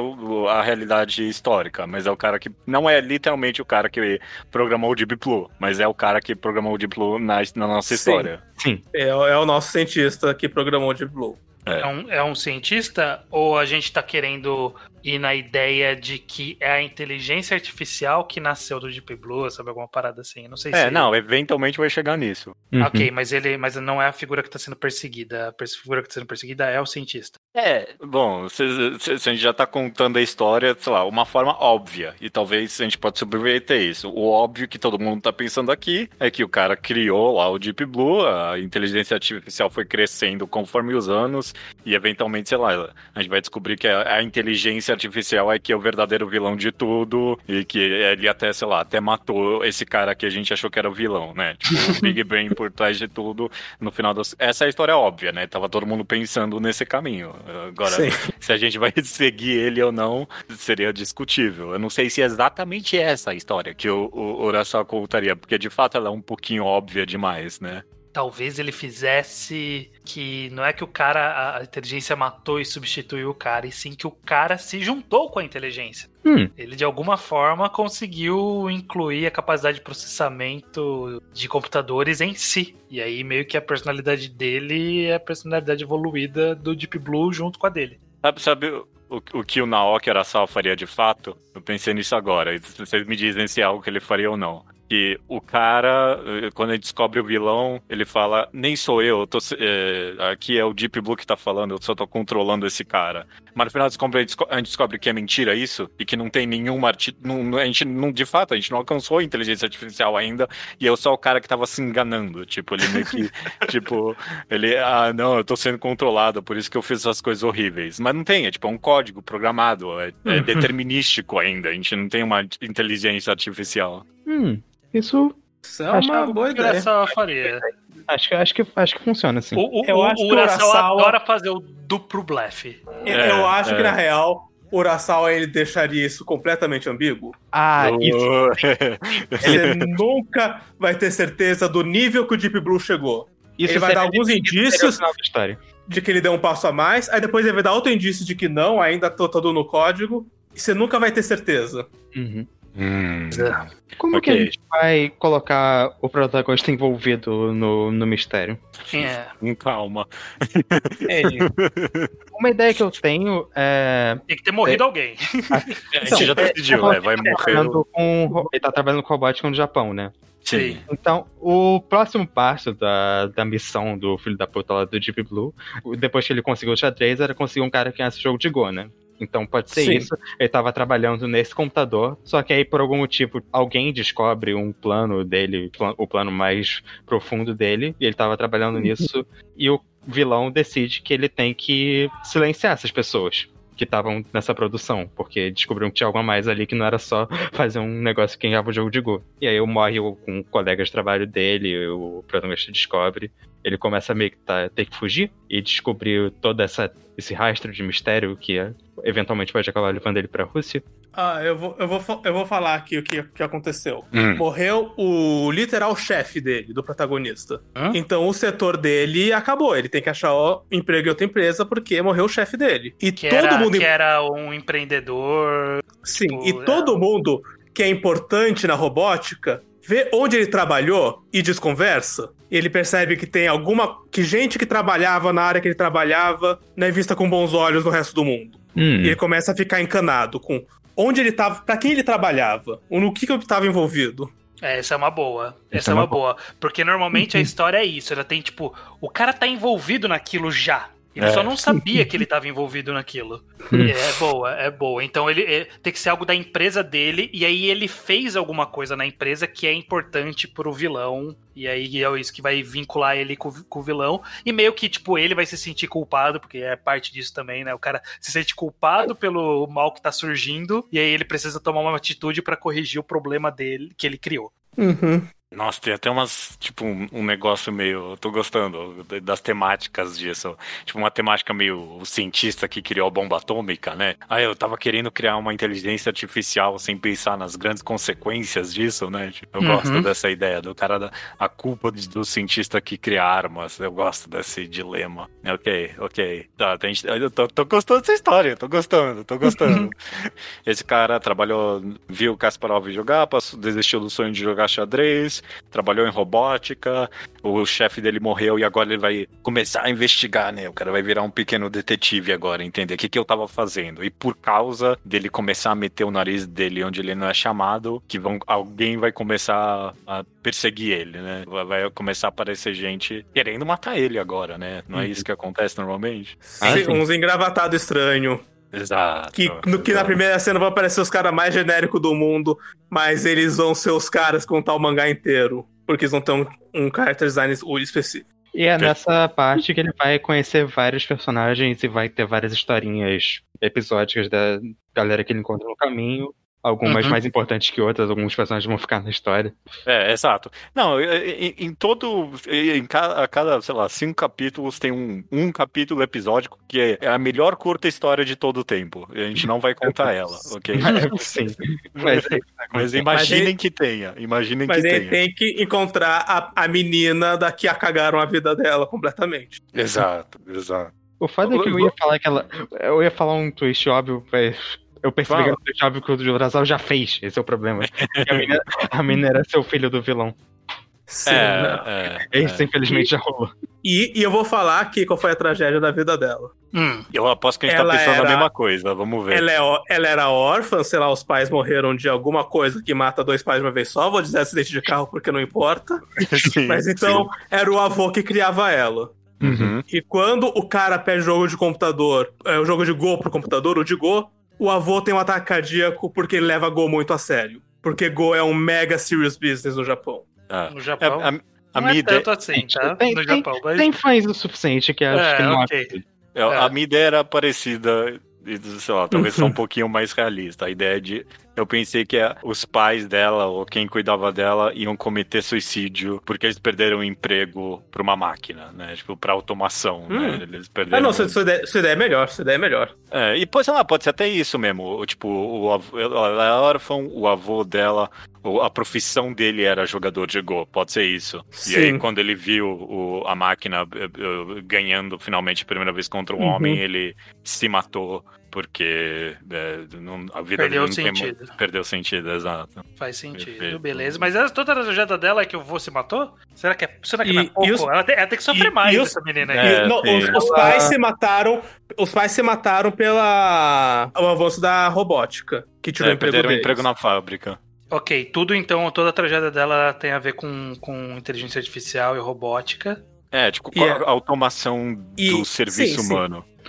a realidade histórica, mas é o cara que não é literalmente o cara que programou o Deep Blue, mas é o cara que programou o Deep Blue na, na nossa Sim. história. Sim. É, é o nosso cientista que programou o Deep Blue. É. Um, é um cientista? Ou a gente tá querendo ir na ideia de que é a inteligência artificial que nasceu do Deep Blue, sabe? Alguma parada assim. Não sei se. É, não, eventualmente vai chegar nisso. Uhum. Ok, mas ele mas não é a figura que tá sendo perseguida. A figura que tá sendo perseguida é o cientista. É, bom, se, se- se a gente já tá contando a história, sei lá, uma forma óbvia. E talvez a gente pode subverter isso. O óbvio que todo mundo tá pensando aqui é que o cara criou lá o Deep Blue, a inteligência artificial foi crescendo conforme os anos, e eventualmente, sei lá, a gente vai descobrir que a, a inteligência artificial é que é o verdadeiro vilão de tudo, e que ele até, sei lá, até matou esse cara que a gente achou que era o vilão, né? Tipo, o *laughs* Big Brain por trás de tudo, no final das. Essa é a história óbvia, né? Tava todo mundo pensando nesse caminho. Agora, Sim. se a gente vai *laughs* seguir ele ou não, seria discutível. Eu não sei se é exatamente essa a história que o, o Urasawa contaria, porque de fato ela é um pouquinho óbvia demais, né? Talvez ele fizesse que não é que o cara, a inteligência matou e substituiu o cara, e sim que o cara se juntou com a inteligência. Hum. Ele de alguma forma conseguiu incluir a capacidade de processamento de computadores em si. E aí meio que a personalidade dele é a personalidade evoluída do Deep Blue junto com a dele. Sabe, sabe o, o que o Naoki Urasawa faria de fato? Eu pensei nisso agora. Vocês me dizem se é algo que ele faria ou não. Que o cara, eh, quando ele descobre o vilão, ele fala: Nem sou eu, eu tô, eh, aqui é o Deep Blue que tá falando, eu só tô controlando esse cara. Mas no final gente desco- a gente descobre que é mentira isso e que não tem nenhuma. arti- não- não- a gente não, de fato, a gente não alcançou a inteligência artificial ainda e eu sou o cara que tava se enganando. Tipo, ele meio que. *laughs* tipo, ele, ah, não, eu tô sendo controlado, por isso que eu fiz essas coisas horríveis. Mas não tem, é tipo é um código programado, é, é determinístico ainda. A gente não tem uma inteligência artificial. Hum, isso Isso é Acho uma que boa ideia. Urasawa faria. acho que, acho que, acho que funciona assim. O, o, Eu o, acho o Urasawa adora fazer o duplo blefe. Eu- É, eu acho é. que, na real, o Urasawa ele deixaria isso completamente ambíguo. Ah, isso. *laughs* Você nunca vai ter certeza do nível que o Deep Blue chegou. isso ele vai dar alguns indícios de que ele deu um passo a mais, aí depois ele vai dar outro indício de que não, ainda tô todo no código, e você nunca vai ter certeza. Uhum. Hum. Como que Ok. a gente vai colocar o protagonista envolvido no, no mistério? É. Calma. É, Uma ideia que eu tenho é. Tem que ter morrido alguém. *laughs* A gente já decidiu, é, vai ele, tá morrer. trabalhando com, ele tá trabalhando com robótica no Japão, né? Sim. Então, o próximo passo da, da missão do filho da puta lá do Deep Blue, o- depois que ele conseguiu o xadrez, era conseguir um cara que conhece jogo de Go, né? Então pode ser Sim. isso. Ele tava trabalhando nesse computador, só que aí por algum motivo alguém descobre um plano dele, o plano mais profundo dele, e ele tava trabalhando nisso, e o vilão decide que ele tem que silenciar essas pessoas que estavam nessa produção, porque descobriram que tinha algo a mais ali que não era só *laughs* fazer um negócio que ganhava o jogo de Go. E aí morre com um colega de trabalho dele, o protagonista descobre, ele começa a meio que tá, ter que fugir e descobrir todo essa, esse rastro de mistério que é, eventualmente pode acabar levando ele pra Rússia. Ah, eu vou, eu vou, eu vou falar aqui o que, que aconteceu. Hum. Morreu o literal chefe dele, do protagonista. Hã? Então o setor dele acabou. Ele tem que achar ó, emprego em outra empresa porque morreu o chefe dele. E Que, todo era, mundo. que era um empreendedor. Sim, tipo, e é. todo mundo que é importante na robótica vê onde ele trabalhou e desconversa. Ele percebe que tem alguma. que gente que trabalhava na área que ele trabalhava não é vista com bons olhos no resto do mundo. Hum, E ele começa a ficar encanado com onde ele tava, pra quem ele trabalhava, ou no que, que ele estava envolvido. É, essa é uma boa. Essa, Essa é é uma uma boa. Porque normalmente a *laughs* história é isso. Ela tem, tipo, o cara tá envolvido naquilo já. Ele É. só não sabia que ele tava envolvido naquilo. Hum. é boa, é boa. Então ele é- tem que ser algo da empresa dele, e aí ele fez alguma coisa na empresa que é importante pro vilão. E aí é isso que vai vincular ele com, o- com o vilão. E meio que, tipo, ele vai se sentir culpado, porque é parte disso também, né? O cara se sente culpado pelo mal que tá surgindo, e aí ele precisa tomar uma atitude pra corrigir o problema dele que ele criou. Uhum. Nossa, tem até umas, tipo, um, um negócio meio. Eu tô gostando das temáticas disso. Tipo, uma temática meio o cientista que criou a bomba atômica, né? Ah, eu tava querendo criar uma inteligência artificial sem pensar nas grandes consequências disso, né? Tipo, eu Uhum. gosto dessa ideia do cara da a culpa de- do cientista que cria armas. Eu gosto desse dilema. Ok, ok. Tá, tem, eu tô, tô gostando dessa história, tô gostando, tô gostando. Esse cara trabalhou, viu o Kasparov jogar, passou, desistiu do sonho de jogar xadrez, trabalhou em robótica, o chefe dele morreu e agora ele vai começar a investigar, né? O cara vai virar um pequeno detetive agora, entender o que, que eu tava fazendo. E por causa dele começar a meter o nariz dele onde ele não é chamado, que vão, alguém vai começar a perseguir ele, né? Vai- Vai começar a aparecer gente querendo matar ele agora, né? Não é isso que acontece normalmente? Ah, Sim, sim. uns engravatados estranhos. Exato. Que, no, que na primeira cena vão aparecer os caras mais genéricos do mundo, mas eles vão ser os caras que vão estar o mangá inteiro. Porque eles vão ter um, um character design específico. E é nessa parte que ele vai conhecer vários personagens e vai ter várias historinhas episódicas da galera que ele encontra no caminho. Algumas Uhum. mais importantes que outras, alguns personagens vão ficar na história. É, exato. Não, em, em todo. Em cada, a cada, sei lá, cinco capítulos tem um, um capítulo episódico que é a melhor curta história de todo o tempo. E a gente não vai contar ela, *laughs* ok? Sim. Mas, *laughs* Mas imaginem que tenha. Imaginem Mas que ele tenha. tem que encontrar a, a menina da que a cagaram a vida dela completamente. Exato, exato. o foda é que eu ia falar que ela. Eu ia falar um twist óbvio, mas eu percebi Fala. que era óbvio que o já fez. Esse é o problema. A, menina, a menina era seu filho do vilão. Sim, né? É, é, Esse, infelizmente, já rolou. E, e eu vou falar aqui qual foi a tragédia da vida dela. Hum. Eu aposto que a gente Ela tá pensando era- na mesma coisa. Vamos ver. Ela, é, ela era órfã, sei lá, os pais morreram de alguma coisa que mata dois pais de uma vez só. Vou dizer acidente de carro porque não importa. *laughs* Sim, Mas então, era o avô que criava ela. sim. Uhum. E quando o cara pede jogo de computador, é, o jogo de Go pro computador, o de Go, o avô tem um ataque cardíaco porque ele leva Go muito a sério. Porque Go é um mega serious business no Japão. Ah. No É, Japão. a, a não minha é ideia, tanto assim, tá? Tem- no tem- Japão, mas... Tem fãs o suficiente que acho É, que não ok. é, É. a minha ideia era parecida, sei lá, talvez *laughs* só um pouquinho mais realista. A ideia de. Eu pensei que é, os pais dela, ou quem cuidava dela, iam cometer suicídio porque eles perderam o emprego pra uma máquina, né? Tipo, pra automação, né? Hum. Eles Ah, perderam. não, sua, sua ideia, sua ideia é melhor, sua ideia é melhor. É, e pode, sei lá, pode ser até isso mesmo. Tipo, o avô, ela é órfã, o avô dela, a profissão dele era jogador de Go, pode ser isso. E aí, Sim. quando ele viu o- a máquina eh, eh, ganhando finalmente a primeira vez contra um Uhum. homem, ele se matou porque eh, não- a vida Perdeu dele não tem sentido. mu- perdeu sentido, exato. Faz sentido, Perfeito. beleza. Mas essa, toda a trajetória dela é que o vô se matou? Será que é, será que E- não é pouco? e os- ela, tem, ela tem que sofrer e- mais, e os- essa menina aí. É, E, não, os, os pais se mataram. Os pais se mataram pela o avanço da robótica. Que tirou É, o emprego perderam deles. emprego na fábrica. Ok, tudo então, toda a tragédia dela tem a ver com, com inteligência artificial e robótica. É, tipo, E é- a automação E- do serviço sim, sim.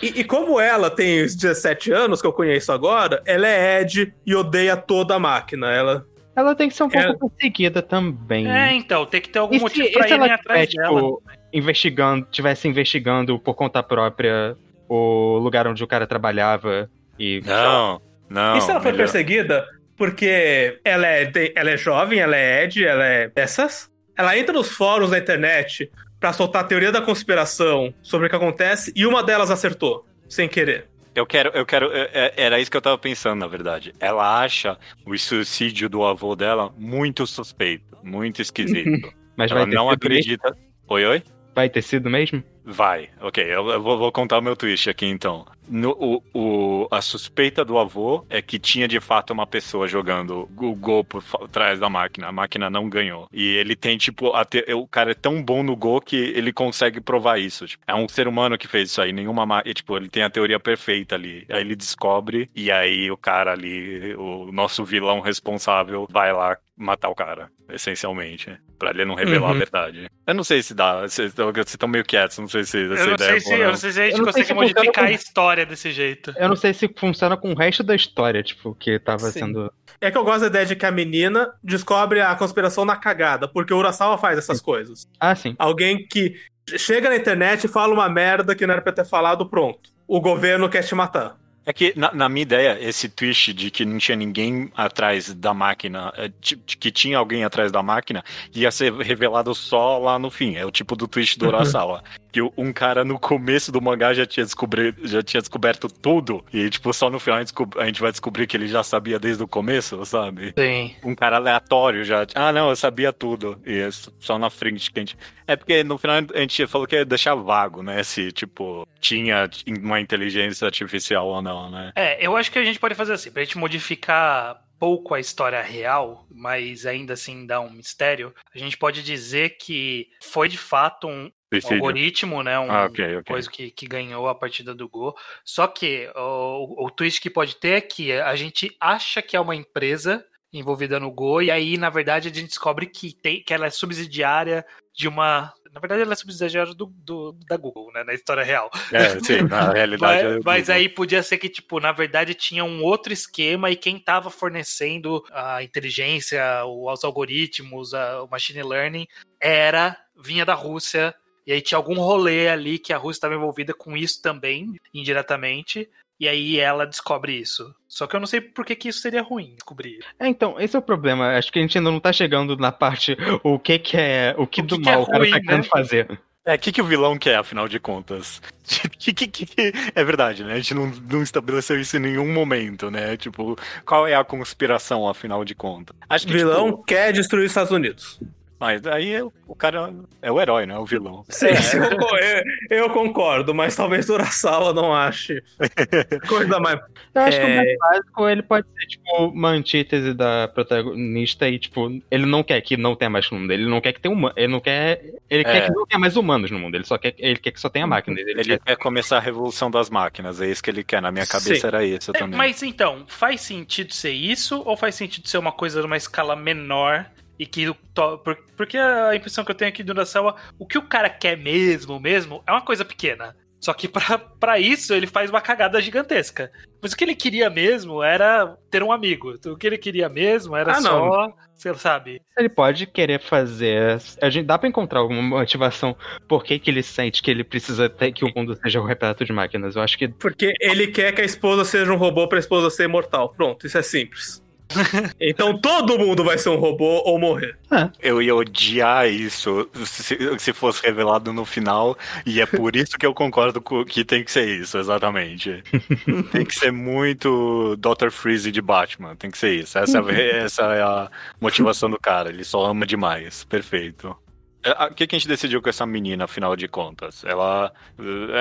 E, e como ela tem os 17 anos, que eu conheço agora, ela é Ed e odeia toda a máquina. Ela. Ela tem que ser um pouco É. perseguida também. É, então, tem que ter algum E se, motivo e pra se ela irem atrás tiver, dela. tipo, investigando, tivesse investigando por conta própria o lugar onde o cara trabalhava e. Não, não. e se ela foi melhor- perseguida porque ela é, ela é jovem, ela é Ed, ela é dessas? Ela entra nos fóruns da internet pra soltar a teoria da conspiração sobre o que acontece e uma delas acertou, sem querer. Eu quero, eu quero. é- é- Era isso que eu tava pensando, na verdade. Ela acha o suicídio do avô dela muito suspeito, muito esquisito. *laughs* Mas Ela vai ter não sido acredita. Oi, oi? Mesmo? Vai ter sido mesmo? Vai, ok, eu, eu vou, vou contar o meu twist aqui então. No, o, o- a suspeita do avô é que tinha de fato uma pessoa jogando o gol por trás da máquina. A máquina não ganhou. E ele tem, tipo, te- o cara é tão bom no gol que ele consegue provar isso. Tipo, é um ser humano que fez isso aí, nenhuma máquina. Tipo, ele tem a teoria perfeita ali. Aí ele descobre, e aí o cara ali, o nosso vilão responsável, vai lá matar o cara, essencialmente. Pra ele não revelar Uhum. a verdade. Eu não sei se dá. Vocês estão meio quietos, não sei se essa Eu não, ideia sei é se, boa. eu não. sei se a gente consegue se modificar com- a história desse jeito. Eu não sei se funciona com o resto da história, tipo, que tava Sim. sendo. É que eu gosto da ideia de que a menina descobre a conspiração na cagada, porque o Urasawa faz essas coisas. Ah, sim. Alguém que chega na internet e fala uma merda que não era pra ter falado, pronto. O governo quer te matar. É que, na, na minha ideia, esse twist de que não tinha ninguém atrás da máquina, é, de, de que tinha alguém atrás da máquina, ia ser revelado só lá no fim. É o tipo do twist do Urasawa. *laughs* que um cara no começo do mangá já tinha, descobri, já tinha descoberto tudo, e tipo, só no final a gente, a gente vai descobrir que ele já sabia desde o começo, sabe? Sim. um cara aleatório já. Ah, não, eu sabia tudo. E é só na frente que a gente. É porque no final a gente falou que ia deixar vago, né? Se, tipo, tinha uma inteligência artificial ou não, né? É, eu acho que a gente pode fazer assim, pra gente modificar pouco a história real, mas ainda assim dá um mistério, a gente pode dizer que foi de fato um, Suicídio. algoritmo, né? Um, Ah, ok, ok. coisa que, que ganhou a partida do Go. Só que o, o twist que pode ter é que a gente acha que é uma empresa envolvida no Go, e aí, na verdade, a gente descobre que, tem, que ela é subsidiária de uma. Na verdade, ela é subsidiária do, do- da Google, né? Na história real. É, sim, na *laughs* realidade. Mas, é mas aí podia ser que, tipo, na verdade tinha um outro esquema e quem tava fornecendo a inteligência, os algoritmos, a- o machine learning, era, vinha da Rússia. E aí tinha algum rolê ali que a Rússia estava envolvida com isso também, indiretamente. E aí ela descobre isso. Só que eu não sei por que, que isso seria ruim descobrir. É, então, esse é o problema. Acho que a gente ainda não tá chegando na parte o que que é. O que O do que que é mal o cara ruim, tá querendo né? fazer. É, o que, que o vilão quer, afinal de contas? *laughs* Que, que, que- que- é verdade, né? A gente não, não estabeleceu isso em nenhum momento, né? Tipo, qual é a conspiração, afinal de contas? Acho que, vilão tipo, quer destruir os Estados Unidos. Mas aí é- o cara é o herói, né? O vilão. Sim, eu, co- eu- eu concordo, mas talvez Urasawa não ache *laughs* coisa mais. Eu acho que o É. mais básico ele pode ser, tipo, uma antítese da protagonista e, tipo, ele não quer que não tenha mais no mundo. Ele não quer que tenha humano. Ele não quer. Ele É. quer que não tenha mais humanos no mundo. Ele só quer, ele quer que só tenha máquinas. Ele, Ele quer... quer começar a revolução das máquinas, é isso que ele quer. Na minha cabeça Sim. era isso É, também. mas então, faz sentido ser isso ou faz sentido ser uma coisa numa escala menor e que o to- por- porque a impressão que eu tenho aqui do Nassau, o que o cara quer mesmo, mesmo, é uma coisa pequena. Só que pra, pra isso ele faz uma cagada gigantesca. Mas o que ele queria mesmo era ter um amigo. O que ele queria mesmo era Ah, não. só, você sabe, Ele pode querer fazer. A gente dá pra encontrar alguma motivação por que, que ele sente que ele precisa ter que o mundo seja repleto de máquinas. Eu acho que. Porque ele quer que a esposa seja um robô pra esposa ser imortal. Pronto, isso é simples. *laughs* Então todo mundo vai ser um robô ou morrer. Eu ia odiar isso se, se fosse revelado no final, e é por isso que eu concordo com, que tem que ser isso, exatamente. *laughs* tem que ser muito Dr. Freeze de Batman, tem que ser isso. Essa, é- essa é a motivação do cara, ele só ama demais. Perfeito. É, O que, que a gente decidiu com essa menina, afinal de contas? Ela.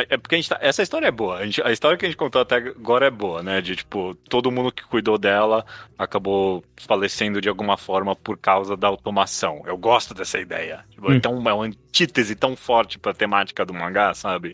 É, é porque a gente tá, essa história é boa. A, gente- a história que a gente contou até agora é boa, né? De tipo, todo mundo que cuidou dela acabou falecendo de alguma forma por causa da automação. Eu gosto dessa ideia. Tipo, Hum. Então, é uma antítese tão forte pra temática do mangá, sabe?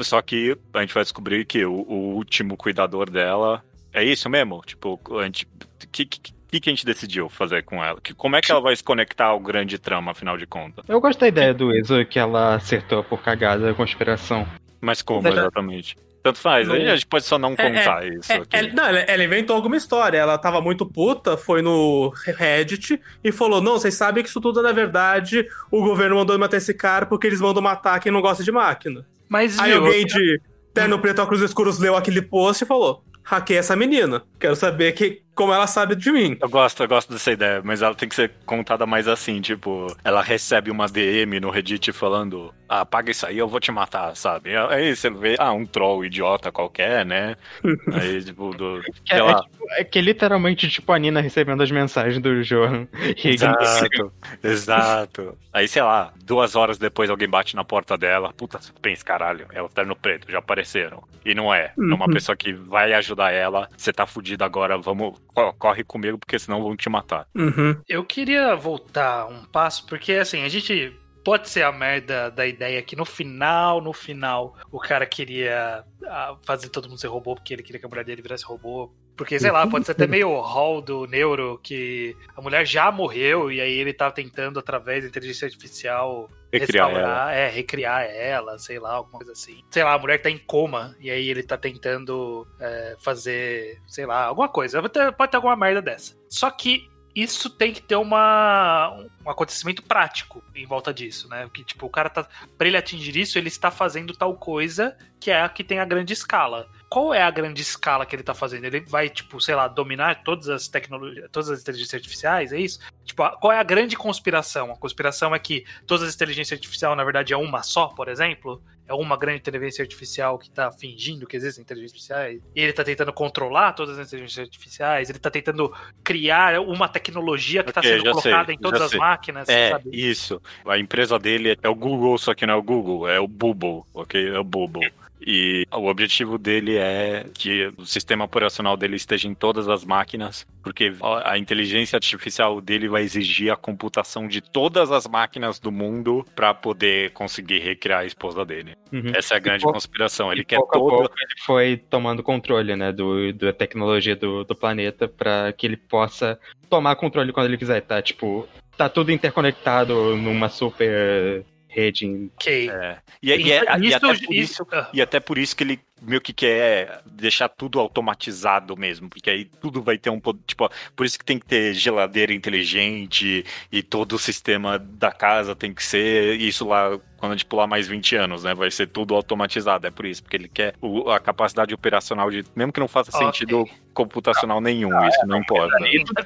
Só que a gente vai descobrir que o, o último cuidador dela é isso mesmo? Tipo, a gente. Que, que, que a gente decidiu fazer com ela? Que, como é que ela vai se conectar ao grande trama, afinal de contas? Eu gosto da ideia do Enzo que ela acertou por cagada a conspiração. Mas como Mas- exatamente? Tanto faz, Não- a gente pode só não É, contar isso É, aqui. ela- não, ela, ela inventou alguma história. Ela tava muito puta, foi no Reddit e falou: Não, vocês sabem que isso tudo é na verdade. O governo mandou matar esse cara porque eles mandam matar quem não gosta de máquina. Mas Aí viu, alguém de terno preto óculos escuros leu aquele post e falou: Hackei essa menina. Quero saber que, como ela sabe de mim. Eu gosto, eu gosto dessa ideia, mas ela tem que ser contada mais assim, tipo, ela recebe uma DM no Reddit falando, ah, paga isso aí, eu vou te matar, sabe? Aí você vê, ah, um troll idiota qualquer, né? *laughs* Aí, tipo, do, Que é, é, tipo, é que é literalmente tipo a Nina recebendo as mensagens do Johan. *laughs* Exato, *laughs* exato. Aí, sei lá, duas horas depois alguém bate na porta dela. Puta, pensa, caralho, é o terno preto, já apareceram. E não é. É uma Uhum. pessoa que vai ajudar ela. Você tá fudido agora, vamos. Co- Corre comigo, porque senão vão te matar. Uhum. Eu queria voltar um passo, porque assim, a gente pode ser a merda da ideia que no final, no final, o cara queria ah, fazer todo mundo ser robô porque ele queria que a mulher dele virasse robô. Porque, sei lá, pode ser até *laughs* meio o hall do Neuro, que a mulher já morreu e aí ele tá tentando, através da inteligência artificial, Recriar restaurar, é, recriar ela, sei lá, alguma coisa assim. Sei lá, a mulher tá em coma e aí ele tá tentando é, fazer, sei lá, alguma coisa. Pode ter, pode ter alguma merda dessa. Só que isso tem que ter uma, um acontecimento prático em volta disso, né? Que, tipo, o cara tá. Pra ele atingir isso, ele está fazendo tal coisa que é a que tem a grande escala. Qual é a grande escala que ele tá fazendo? Ele vai, tipo, sei lá, dominar todas as tecnologias, todas as inteligências artificiais, é isso? Tipo, a- qual é a grande conspiração? A conspiração é que todas as inteligências artificiais, na verdade, é uma só, por exemplo? é uma grande inteligência artificial que tá fingindo que existem inteligências artificiais. E ele tá tentando controlar todas as inteligências artificiais, ele tá tentando criar uma tecnologia que tá Ok, sendo já colocada sei, em todas as sei. máquinas, É, sabe? isso. A empresa dele é o Google, só que não é o Google, é o Bubble, ok? É o Bubble. E o objetivo dele é que o sistema operacional dele esteja em todas as máquinas, porque a inteligência artificial dele vai exigir a computação de todas as máquinas do mundo para poder conseguir recriar a esposa dele. Uhum. Essa é a grande pouco- conspiração. Ele quer pouco a toda. pouco ele foi tomando controle, né, do, da tecnologia do, do planeta pra que ele possa tomar controle quando ele quiser, tá? Tipo, tá tudo interconectado numa super rede. em- Ok. É. E, e é- e Isso- até por isso isso- E até por isso que ele meio que quer deixar tudo automatizado mesmo, porque aí tudo vai ter um po- tipo, por isso que tem que ter geladeira inteligente e todo o sistema da casa tem que ser isso lá quando a gente pular mais 20 anos, né? Vai ser tudo automatizado, é por isso, porque ele quer o- a capacidade operacional de, mesmo que não faça Ok. sentido computacional nenhum, isso não importa.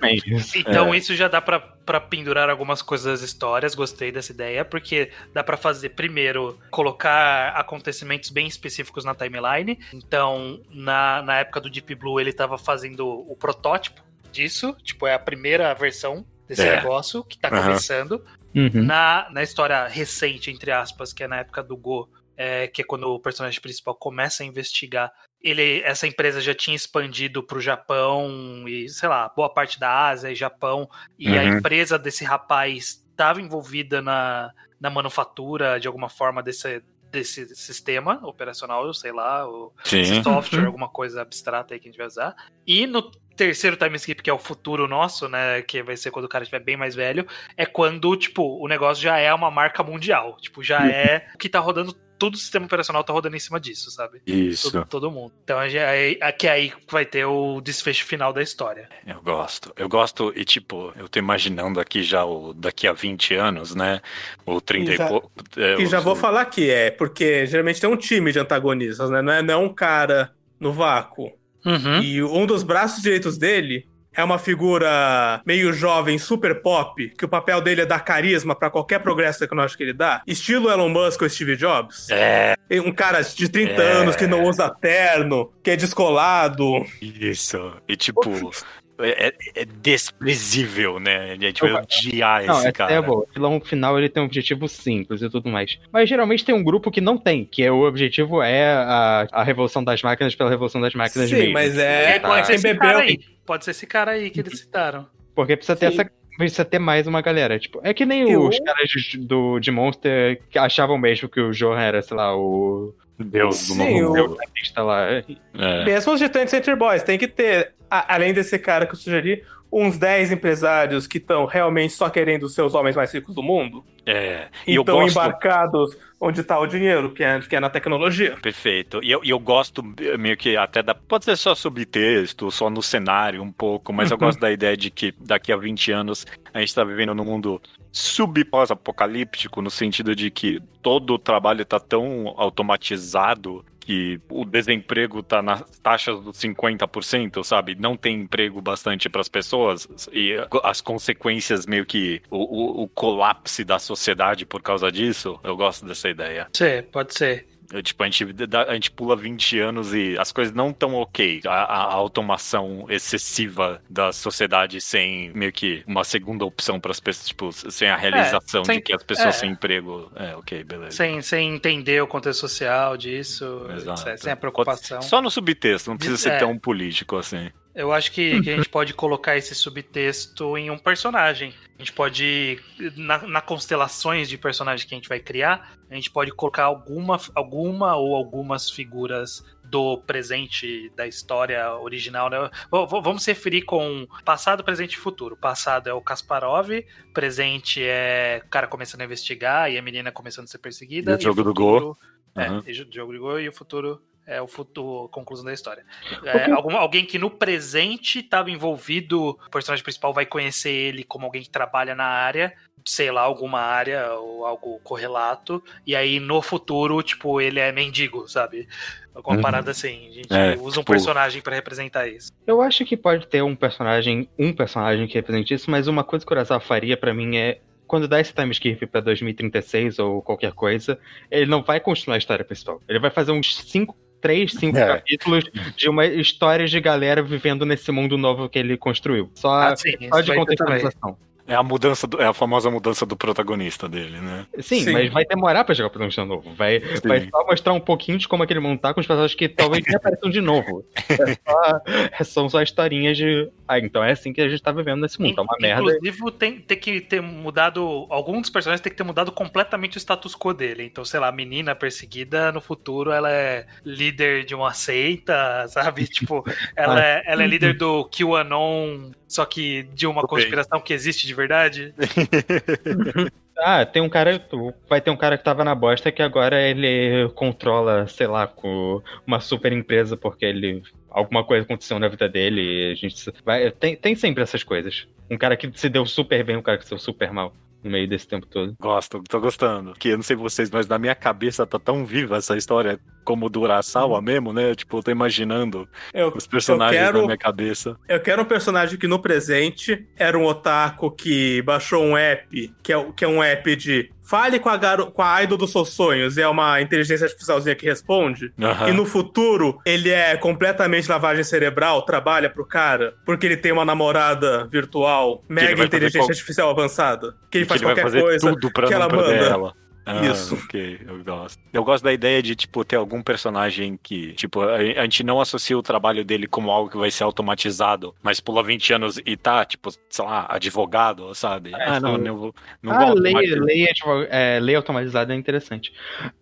Bem. Então É. isso já dá pra, pra pendurar algumas coisas das histórias, gostei dessa ideia, porque dá pra fazer primeiro colocar acontecimentos bem específicos na timeline. Então, na, na época do Deep Blue, ele tava fazendo o protótipo disso, tipo, é a primeira versão desse É. negócio que tá Aham. começando. Uhum. Na, na história recente, entre aspas, que é na época do Go, é, que é quando o personagem principal começa a investigar, ele, essa empresa já tinha expandido para o Japão e, sei lá, boa parte da Ásia e Japão, e a Uhum. empresa desse rapaz estava envolvida na, na manufatura, de alguma forma, desse, desse sistema operacional, sei lá, o Sim. software, Uhum. alguma coisa abstrata aí que a gente vai usar. E no terceiro time skip, que é o futuro nosso, né, que vai ser quando o cara estiver bem mais velho, é quando, tipo, o negócio já é uma marca mundial. Tipo, já é o que tá rodando, todo o sistema operacional tá rodando em cima disso, sabe? Isso. Todo, todo mundo. Então é, é, aqui é aí que vai ter o desfecho final da história. Eu gosto. Eu gosto, e tipo, eu tô imaginando aqui já o daqui a 20 anos, né? O 30 e, E já- pouco. é, E já os- vou falar que é, porque geralmente tem um time de antagonistas, né? Não é, não é um cara no vácuo. Uhum. E um dos braços direitos dele é uma figura meio jovem, super pop, que o papel dele é dar carisma pra qualquer progresso tecnológico que ele dá. Estilo Elon Musk ou Steve Jobs. É, Um cara de 30 É. anos que não usa terno, que é descolado. isso. E tipo, é, é- é desprezível, né? A gente vai Eu- odiar Não, esse essa cara. é boa. O vilão final ele tem um objetivo simples e tudo mais. Mas geralmente tem um grupo que não tem, que é o objetivo é a, a revolução das máquinas pela revolução das máquinas Sim, mesmo. mas é- É, pode ser esse bebeu- cara aí. Pode ser esse cara aí que eles citaram. Porque precisa ter Sim. essa. Precisa ter mais uma galera. Tipo, é que nem Eu- os caras de- do, de Monster que achavam mesmo que o Johan era, sei lá, o. Deus do Sim, novo o- mundo. artista lá. É. Mesmo os Gigantes Center Boys, tem que ter, a- além desse cara que eu sugeri, uns 10 empresários que estão realmente só querendo ser os homens mais ricos do mundo. É. E eu Então gosto. embarcados onde tá o dinheiro, que é, que é na tecnologia. Perfeito. E eu, eu gosto meio que até da. Pode ser só subtexto, só no cenário um pouco, mas eu *laughs* gosto da ideia de que daqui a 20 anos a gente tá vivendo num mundo sub-pós-apocalíptico, no sentido de que todo o trabalho tá tão automatizado que o desemprego tá nas taxas dos 50%, sabe? Não tem emprego bastante para as pessoas e as consequências meio que o, o, o colapse da sociedade por causa disso. Eu gosto dessa ideia. Ser, pode ser. Tipo, a gente, a gente pula 20 anos e as coisas não estão ok. A, a automação excessiva da sociedade sem meio que uma segunda opção para as pessoas, tipo, sem a realização sem- de que as pessoas é. sem emprego. É, ok, beleza. Sem, sem entender o contexto social disso, Exato. sem a preocupação. Só no subtexto, não precisa ser É. tão político assim. Eu acho que, que a gente pode colocar esse subtexto em um personagem. A gente pode, na, na constelações de personagens que a gente vai criar, a gente pode colocar alguma, alguma ou algumas figuras do presente da história original, né? Vamos se referir com passado, presente e futuro. Passado é o Kasparov, presente é o cara começando a investigar e a menina começando a ser perseguida. E o jogo do futuro- É, Uhum. e o jogo do Go e o futuro é o futuro, a conclusão da história. É, algum- alguém que no presente estava envolvido, o personagem principal vai conhecer ele como alguém que trabalha na área, sei lá, alguma área ou algo correlato, e aí no futuro, tipo, ele é mendigo, sabe? Alguma Uhum. parada assim. A gente É, usa um tipo- personagem pra representar isso. Eu acho que pode ter um personagem, um personagem que represente isso, mas uma coisa que o Urasawa faria pra mim é quando dá esse time skip pra 2036 ou qualquer coisa, ele não vai continuar a história principal. Ele vai fazer uns 5, 3, 5 É. capítulos de uma história de galera vivendo nesse mundo novo que ele construiu. Só, Ah, sim, só de contextualização. É a mudança, do- é a famosa mudança do protagonista dele, né? Sim, Sim. mas vai demorar pra chegar o protagonista novo. Vai, vai só mostrar um pouquinho de como aquele mundo tá com os personagens que talvez nem apareçam de novo. É só- é- são só historinhas de. Ah, então é assim que a gente tá vivendo nesse mundo. É uma merda. Inclusive, tem, tem que ter mudado. Alguns dos personagens tem que ter mudado completamente o status quo dele. Então, sei lá, a menina perseguida no futuro, ela é líder de uma seita, *laughs* sabe? Tipo, ela, é, ela é líder do QAnon, só que de uma conspiração que existe de verdade. *laughs* Ah, tem um cara. Vai ter um cara que tava na bosta que agora ele controla, sei lá, com uma super empresa porque ele. Alguma coisa aconteceu na vida dele e a gente. Vai, tem, tem sempre essas coisas. Um cara que se deu super bem, um cara que se deu super mal no meio desse tempo todo. Gosto, tô gostando. Que eu não sei vocês, mas na minha cabeça tá tão viva essa história como do Urasawa mesmo, né? Tipo, eu tô imaginando Eu, os personagens quero, na minha cabeça. eu quero um personagem que no presente era um otaku que baixou um app, que é, que é um app de fale com a, garo, com a idol dos seus sonhos, e é uma inteligência artificialzinha que responde. E no futuro, ele é completamente lavagem cerebral, trabalha pro cara, porque ele tem uma namorada virtual, mega inteligência qual- artificial avançada, que ele Que faz ele qualquer coisa que ela manda. ela. Ah, Isso. Ok, eu gosto. Eu gosto da ideia de, tipo, ter algum personagem que, tipo, a, gente não associa o trabalho dele como algo que vai ser automatizado, mas pula 20 anos e tá, tipo, sei lá, advogado, sabe? ah, não, sim. não vou. Não ah, vou lei, lei, é, lei automatizada é interessante.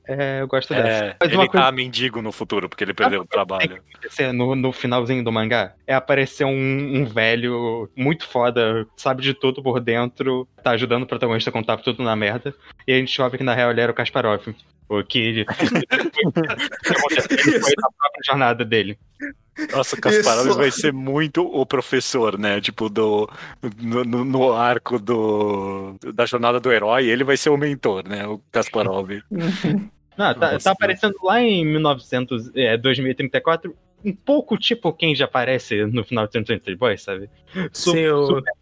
É, eu gosto dessa. É, Mas ele uma coisa tá mendigo no futuro, porque ele perdeu o trabalho. acontecer no, no finalzinho do mangá é aparecer um, um velho muito foda, sabe de tudo por dentro, tá ajudando o protagonista a contar tudo na merda, e a gente descobre que na real ele era o Kasparov. O que aconteceu *laughs* foi na própria jornada dele. Nossa, o Kasparov Isso. vai ser muito o professor, né? Tipo, do, no, no- arco do, da jornada do herói, ele vai ser o mentor, né? O Kasparov. *laughs* Não, tá, tá aparecendo lá em 1900, é, 2034, um pouco tipo quem já aparece no final de 133 Boys, sabe? Su- Sim, eu- Super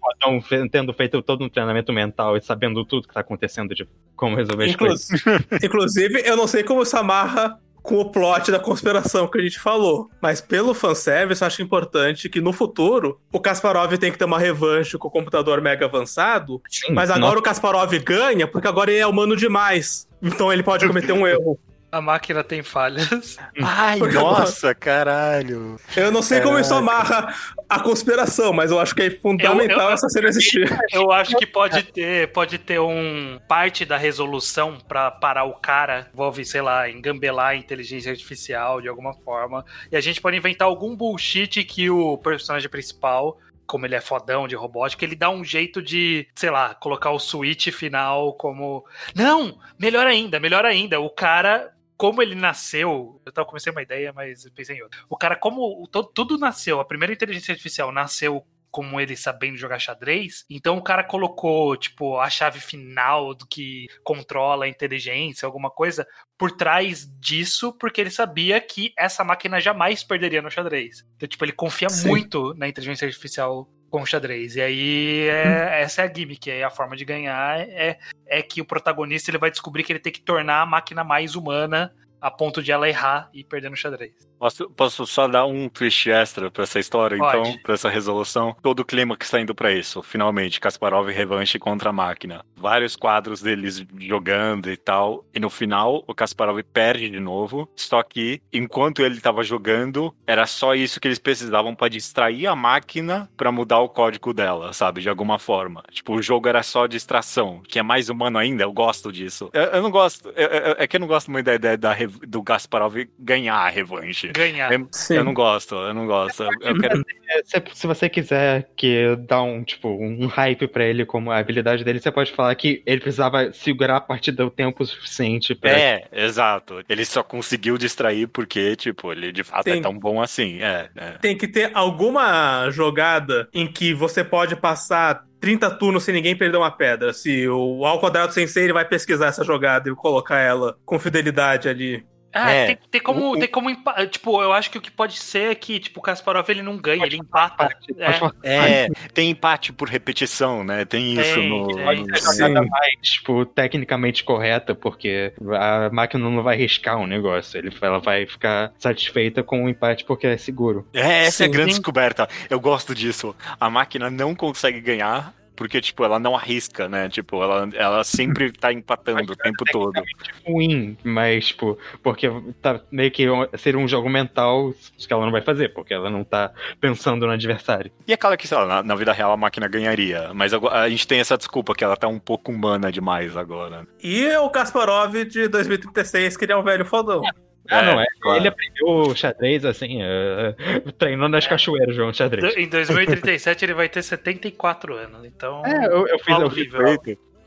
fe- tendo feito todo um treinamento mental e sabendo tudo que tá acontecendo de como resolver as coisas. *laughs* Inclusive, eu não sei como isso amarra com o plot da conspiração que a gente falou. Mas pelo fanservice, eu acho importante que no futuro o Kasparov tem que ter uma revanche com o computador mega avançado. Sim, Mas agora o Kasparov ganha porque agora ele é humano demais. Então ele pode cometer um erro. A máquina tem falhas. *laughs* Ai, Porque- nossa, caralho. Eu não sei como isso amarra a conspiração, mas eu acho que é fundamental Eu- eu- essa cena existir. *laughs* Eu acho que pode ter, pode ter um parte da resolução pra parar o cara, envolve, sei lá, engambelar a inteligência artificial de alguma forma. E a gente pode inventar algum bullshit que o personagem principal, como ele é fodão de robótica, ele dá um jeito de, sei lá, colocar o switch final como. Não! Melhor ainda, melhor ainda. O cara. Como ele nasceu, eu tava comecei uma ideia, mas pensei em outra. O cara, como to- tudo nasceu, a primeira inteligência artificial nasceu como ele sabendo jogar xadrez. Então o cara colocou, tipo, a chave final do que controla a inteligência, alguma coisa, por trás disso, porque ele sabia que essa máquina jamais perderia no xadrez. Então, tipo, ele confia Sim. muito na inteligência artificial com xadrez. E aí, é- essa é a gimmick. Aí a forma de ganhar é, é que o protagonista ele vai descobrir que ele tem que tornar a máquina mais humana a ponto de ela errar e perder no xadrez. Posso, posso só dar um twist extra pra essa história, Pode. então, pra essa resolução? Todo o clima que está indo pra isso. Finalmente, Kasparov revanche contra a máquina. Vários quadros deles jogando e tal. E no final, o Kasparov perde de novo. Só que, enquanto ele tava jogando, era só isso que eles precisavam pra distrair a máquina pra mudar o código dela, sabe? De alguma forma. Tipo, o jogo era só distração, que é mais humano ainda. Eu gosto disso. Eu, eu não gosto. eu- eu- é que eu não gosto muito da ideia da rev- do Kasparov ganhar a revanche. Ganhar. Eu- Sim. Eu não gosto, eu não gosto. Eu, eu quero. É, Se, se você quiser que dar um, tipo, um hype pra ele como a habilidade dele, você pode falar que ele precisava segurar a partida o tempo suficiente pra. É, exato. Ele só conseguiu distrair porque, tipo, ele de fato é Tem- tão bom assim. É, é. Tem que ter alguma jogada em que você pode passar 30 turnos sem ninguém perder uma pedra. Se o Ao Quadrado Sensei ele vai pesquisar essa jogada e colocar ela com fidelidade ali. Ah, É. tem, tem como, O- tem como Tipo, eu acho que o que pode ser é que, tipo, o Kasparov ele não ganha, ele empata. Pode É. É, tem empate por repetição, né? Tem isso Tem, no. tem. no- É a jogada mais, tipo, tecnicamente correta, porque a máquina não vai riscar um negócio. Ele, ela vai ficar satisfeita com o empate porque é seguro. É, essa é a Sim. grande descoberta. Eu gosto disso. A máquina não consegue ganhar. Porque, tipo, ela não arrisca, né? Tipo, ela, ela sempre tá empatando o tempo todo. Ruim, mas, tipo, porque tá meio que seria um jogo mental que ela não vai fazer, porque ela não tá pensando no adversário. E é claro que, sei lá, na, na vida real a máquina ganharia. Mas a gente tem essa desculpa que ela tá um pouco humana demais agora. E o Kasparov de 2036, que ele é um velho fodão. Ah, não, é. claro. Ele aprendeu xadrez, assim, é, treinou nas cachoeiras jogando xadrez. Em 2037 ele vai ter 74 anos, então. É, eu, eu fiz, fiz, plausível.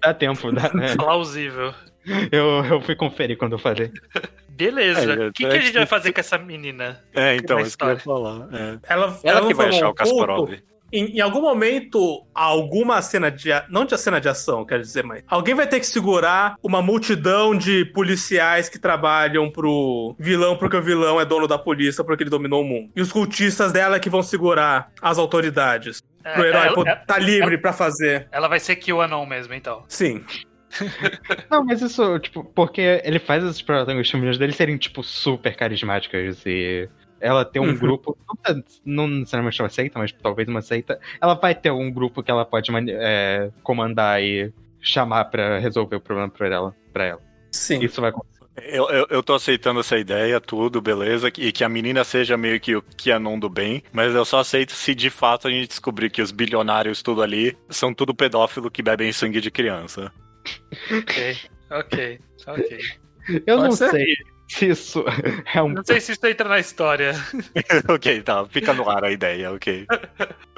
dá tempo, dá, né? *laughs* Plausível. eu, eu fui conferir quando eu falei. Beleza. É, O que, é que a gente que- vai fazer com essa menina? É, então, isso que eu ia história. falar. é. Ela, Ela, não que vai achar um o Kasparov. Em, em algum momento, alguma cena de. a- Não de cena de ação, quero dizer, mas. Alguém vai ter que segurar uma multidão de policiais que trabalham pro vilão, porque o vilão é dono da polícia, porque ele dominou o mundo. E os cultistas dela que vão segurar as autoridades. Pro É, herói ela, pô, é- tá livre pra fazer. ela vai ser QAnon mesmo, então. Sim. *laughs* Não, mas isso, tipo, porque ele faz as protagonistas femininas dele serem, tipo, super carismáticas e ela ter um Uhum. grupo, não, não necessariamente uma seita, mas talvez uma seita, ela vai ter um grupo que ela pode é, comandar e chamar pra resolver o problema pra ela. Pra ela. Sim. Isso vai acontecer. Eu, eu, eu tô aceitando essa ideia, tudo, beleza, e que a menina seja meio que o Kianon do bem, mas eu só aceito se de fato a gente descobrir que os bilionários tudo ali são tudo pedófilo que bebem sangue de criança. Ok, ok, ok. Eu Pode não ser. sei se isso é um. Não sei se isso entra na história. *laughs* ok, tá, fica no ar a ideia, ok.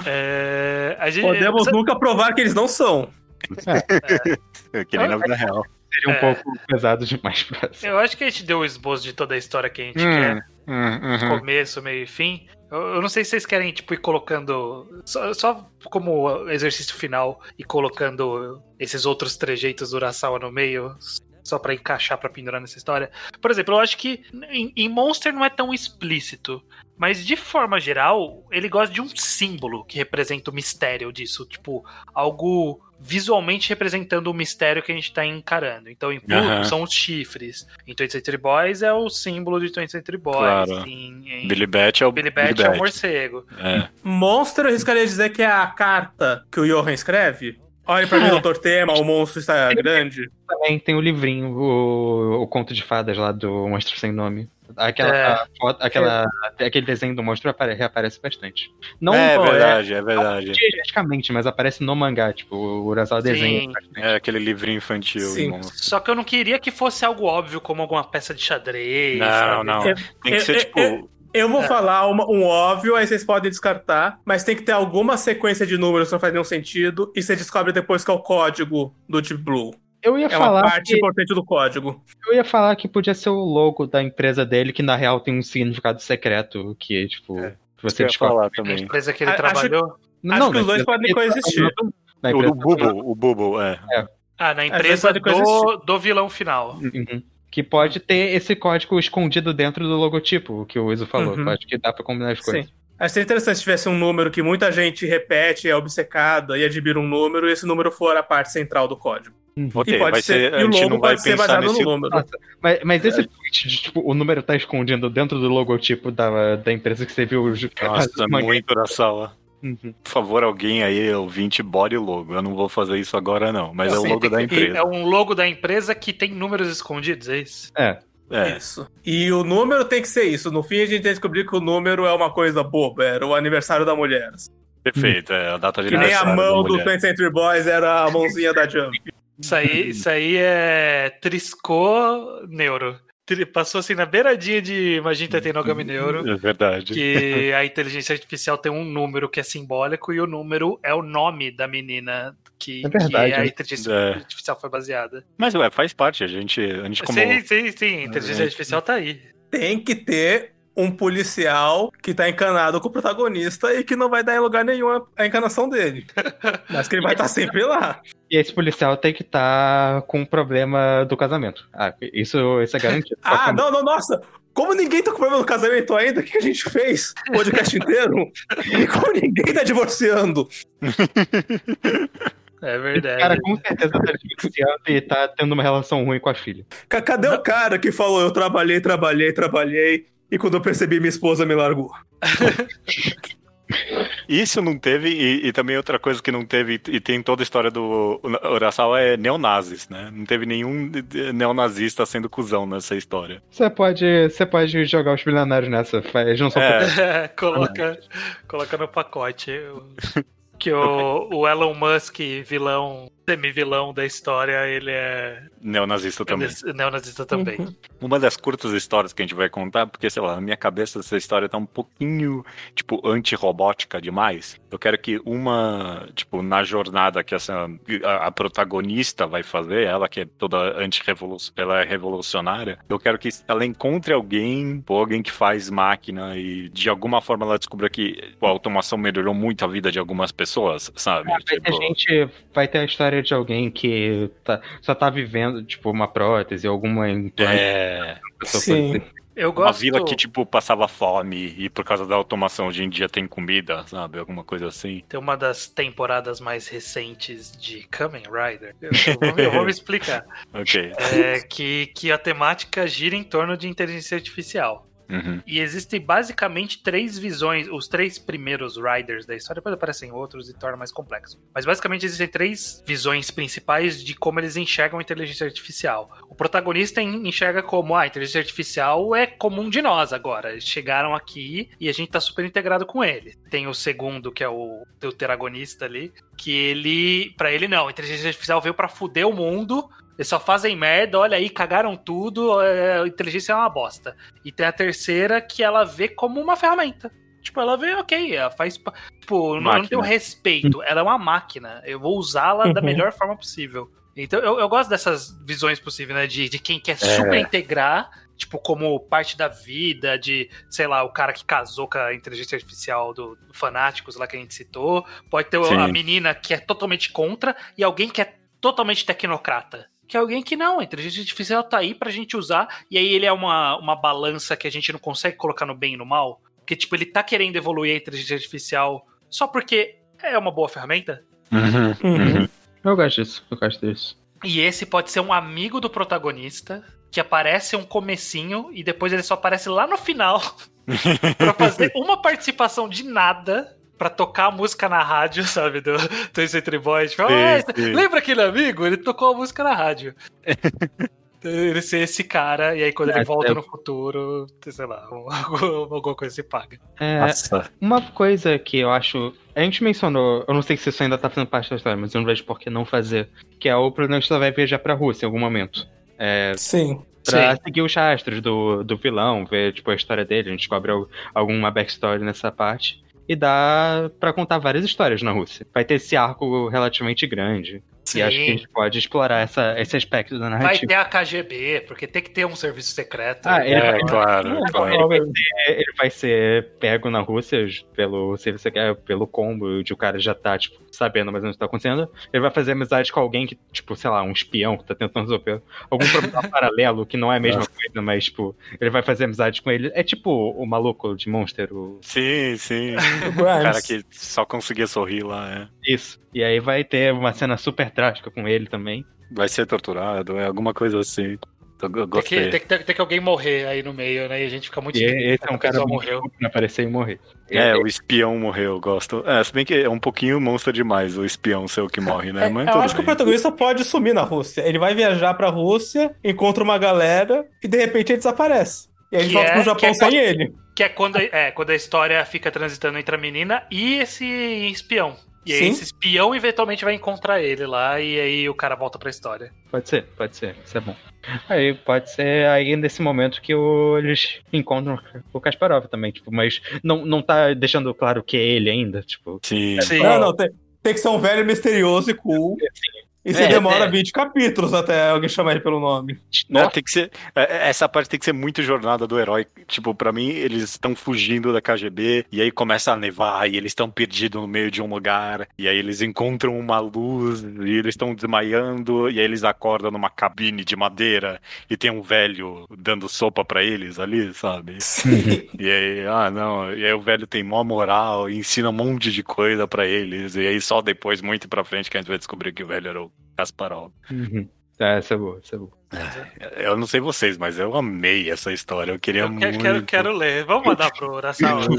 É, a gente, Podemos nunca provar que eles não são. *laughs* Que nem na vida real. Seria um É. pouco pesado demais pra Eu acho que a gente deu o esboço de toda a história que a gente Hum, quer. hum, uhum. Começo, meio e fim. Eu, eu não sei se vocês querem, tipo, ir colocando. Só, só como exercício final e colocando esses outros trejeitos do Urasawa no meio. Só pra encaixar, pra pendurar nessa história. Por exemplo, eu acho que em, em Monster não é tão explícito. Mas de forma geral, ele gosta de um símbolo que representa o mistério disso. Tipo, algo visualmente representando o mistério que a gente tá encarando. Então, em Pluto são os chifres. Em 20th Century Boys é o símbolo de 20th Century Boys. Claro. Em, em Billy Bat é o Billy Bat é o morcego. É. Monster, eu arriscaria dizer que é a carta que o Johan escreve. Olhe pra mim, *laughs* Doutor Tema, o monstro está grande. Também tem o livrinho, o, o conto de fadas lá do Monstro Sem Nome. Aquela, É. a foto- aquela, aquele desenho do monstro apare- reaparece bastante. Não é é- verdade, é verdade. digeticamente, mas aparece no mangá, tipo, o Urasawa desenha. É aquele livrinho infantil. Sim. Só que eu não queria que fosse algo óbvio, como alguma peça de xadrez. Não, sabe? não. É- Tem que ser é- tipo. É- Eu vou É. falar uma- um óbvio, aí vocês podem descartar, mas tem que ter alguma sequência de números que não faz nenhum sentido, e você descobre depois que é o código do Deep Blue. Eu ia É uma falar parte que, importante do código. eu ia falar que podia ser o logo da empresa dele, que na real tem um significado secreto, que, tipo, É. que você eu ia descobre. falar A também. empresa que ele A- acho- trabalhou. Não, acho que os dois empresa podem coexistir. O, empresa o Bubble, o Bubble, é. Ah, na empresa pode coexistir. do, do vilão final. Uhum. Que pode ter esse código escondido dentro do logotipo, o que o Iso falou. Uhum. Acho que dá pra combinar as coisas. Sim. Acho que seria interessante se tivesse um número que muita gente repete, é obcecada e admira um número, e esse número for a parte central do código. Ok, e pode ser, ser. A e o gente logo não vai pode ser pensar baseado nesse. no número. Nossa, mas, mas esse tweet de, tipo, o número tá escondido dentro do logotipo da, da empresa que você viu. Nossa, as *laughs* muito da sala. Uhum. Por favor, alguém aí, ouvinte, body logo. Eu não vou fazer isso agora, não. Mas é o Sim, logo da empresa. é um logo da empresa que tem números escondidos, é isso? É. É. Isso. E o número tem que ser isso. No fim, a gente descobriu que o número é uma coisa boba, era o aniversário da mulher. Perfeito, é a data de Que nem a mão do. 20th Century Boys era a mãozinha da Jump. Isso aí, isso aí é Trisco Neuro. Passou assim na beiradinha de Magenta Tenogami Neuro. É verdade. Que a inteligência artificial tem um número que é simbólico e o número é o nome da menina que, É verdade, que a inteligência É. artificial foi baseada. Mas, ué, faz parte. A gente, a gente como. Sim, sim, sim. A inteligência É. artificial tá aí. Tem que ter um policial que tá encanado com o protagonista e que não vai dar em lugar nenhum a- encanação dele. *laughs* Mas que ele vai estar sempre lá. E esse policial tem que estar com um problema do casamento. Ah, isso, isso é garantido. Ah, não, não, nossa! Como ninguém tá com problema no casamento ainda, o que que a gente fez? O podcast *laughs* inteiro? E como ninguém tá divorciando? É Esse verdade. cara com certeza tá divorciando e tá tendo uma relação ruim com a filha. Ca- Cadê o cara que falou eu trabalhei, trabalhei, trabalhei e quando eu percebi minha esposa me largou? *laughs* Isso não teve, e, e também outra coisa que não teve, e tem toda a história do Urasawa é neonazis, né? Não teve nenhum neonazista sendo cuzão nessa história. Você pode, você pode jogar os bilionários nessa. Eles não são É. *laughs* coloca, coloca no pacote. *laughs* Que o, o Elon Musk, vilão, semi-vilão da história, ele é, Neonazista também. é neonazista também. Uma das curtas histórias que a gente vai contar, porque, sei lá, na minha cabeça essa história tá um pouquinho, tipo, anti-robótica demais. Eu quero que uma, tipo, na jornada que essa, a, a protagonista vai fazer, ela que é toda anti-revolucionária, ela é revolucionária, eu quero que ela encontre alguém, ou alguém que faz máquina e de alguma forma ela descubra que a automação melhorou muito a vida de algumas pessoas, sabe? Ter Tipo, gente, vai ter a história de alguém que tá- só tá vivendo, tipo, uma prótese, alguma implante. é, Sim. Eu uma gosto. vila que, tipo, passava fome e por causa da automação hoje em dia tem comida, sabe? Alguma coisa assim. Tem uma das temporadas mais recentes de Kamen Rider. Eu, eu vou, eu vou me explicar. *laughs* Ok. É que, que a temática gira em torno de inteligência artificial. Uhum. E existem basicamente três visões, os três primeiros Riders da história, depois aparecem outros e torna mais complexo. Mas basicamente existem três visões principais de como eles enxergam a inteligência artificial. O protagonista en- enxerga como ah, a inteligência artificial é comum de nós agora. Eles chegaram aqui e a gente tá super integrado com ele. Tem o segundo, que é o deuteragonista ali, que ele, Pra ele não, a inteligência artificial veio pra fuder o mundo. Eles só fazem merda, olha aí, cagaram tudo, é, a inteligência é uma bosta. E tem a terceira que ela vê como uma ferramenta. Tipo, ela vê, ok, ela faz. Tipo, não, não tem o Máquina. respeito. Ela é uma máquina. Eu vou usá-la da Uhum. melhor forma possível. Então, eu, eu gosto dessas visões possíveis, né? De, de quem quer super integrar, tipo, como parte da vida, de, sei lá, o cara que casou com a inteligência artificial do, do Fanáticos lá que a gente citou. Pode ter Sim. a menina que é totalmente contra e alguém que é totalmente tecnocrata. Que é alguém que não, a inteligência artificial tá aí pra gente usar, e aí ele é uma, uma balança que a gente não consegue colocar no bem e no mal. Porque, tipo, ele tá querendo evoluir a inteligência artificial só porque é uma boa ferramenta. Uhum. Uhum. Eu gosto disso, eu gosto disso. E esse pode ser um amigo do protagonista que aparece um comecinho e depois ele só aparece lá no final *laughs* *laughs* pra fazer uma participação de nada pra tocar a música na rádio, *laughs* sabe? Do Story Boys. Tipo, Sim, "Ah, sim. lembra aquele amigo? Ele tocou a música na rádio. *laughs* Ele ser esse cara, e aí quando ele É, volta é- no futuro, sei lá, *laughs* alguma coisa se paga. É, Nossa. uma coisa que eu acho. A gente mencionou, eu não sei se isso ainda tá fazendo parte da história, mas eu não vejo por que não fazer. Que é o protagonista vai viajar pra Rússia em algum momento. Sim. Pra seguir os rastros do, do vilão, ver tipo, a história dele, a gente descobre al- alguma backstory nessa parte. E dá pra contar várias histórias na Rússia. Vai ter esse arco relativamente grande. E acho que a gente pode explorar essa, esse aspecto da Vai narrativa. ter a KGB, porque tem que ter um serviço secreto. Ah, ele É, vai- claro, claro. Ele vai, ser, ele vai ser pego na Rússia pelo, se você quer, pelo combo de o cara já tá, tipo, sabendo mais ou menos o que tá acontecendo. Ele vai fazer amizade com alguém que, tipo, sei lá, um espião que tá tentando resolver algum problema *laughs* paralelo que não é a mesma coisa, mas, tipo, ele vai fazer amizade com ele. É tipo o maluco de Monster, o... Sim, sim. *laughs* O cara que só conseguia sorrir lá, é. Isso. E aí vai ter uma cena super trágica com ele também. Vai ser torturado, é alguma coisa assim. Go- Tem que, tem, que, tem que alguém morrer aí no meio, né? E a gente fica muito E esse é um cara muito morreu. pra aparecer e morrer. É, o espião morreu, eu gosto. É, se bem que é um pouquinho monstro demais o espião ser o que morre, né? É, Mas eu acho que o bem. protagonista pode sumir na Rússia. Ele vai viajar pra Rússia, encontra uma galera e de repente ele desaparece. E aí ele Que volta é- pro que Japão é sem ele. Que é quando, é quando a história fica transitando entre a menina e esse espião. E aí Sim. esse espião eventualmente vai encontrar ele lá e aí o cara volta pra história. Pode ser, pode ser, isso é bom. Aí pode ser aí nesse momento que o- eles encontram o Kasparov também, tipo, mas não, não tá deixando claro que é ele ainda, tipo. Sim. Sim. Não, não, tem, tem que ser um velho misterioso e cool. E você É, demora é. 20 capítulos até alguém chamar ele pelo nome. Né, tem que ser, é, essa parte tem que ser muito jornada do herói. Tipo, pra mim, eles estão fugindo da KGB, e aí começa a nevar, e eles estão perdidos no meio de um lugar, e aí eles encontram uma luz, e eles estão desmaiando, e aí eles acordam numa cabine de madeira, e tem um velho dando sopa pra eles ali, sabe? *laughs* E aí, ah, não, e aí o velho tem mó moral, e ensina um monte de coisa pra eles, e aí só depois, muito pra frente, que a gente vai descobrir que o velho era o Kasparov. Uhum. Tá, essa é boa, essa é boa. Eu não sei vocês, mas eu amei essa história. Eu queria Eu muito. quero, quero, quero ler. Vamos mandar pro Urasawa. *laughs*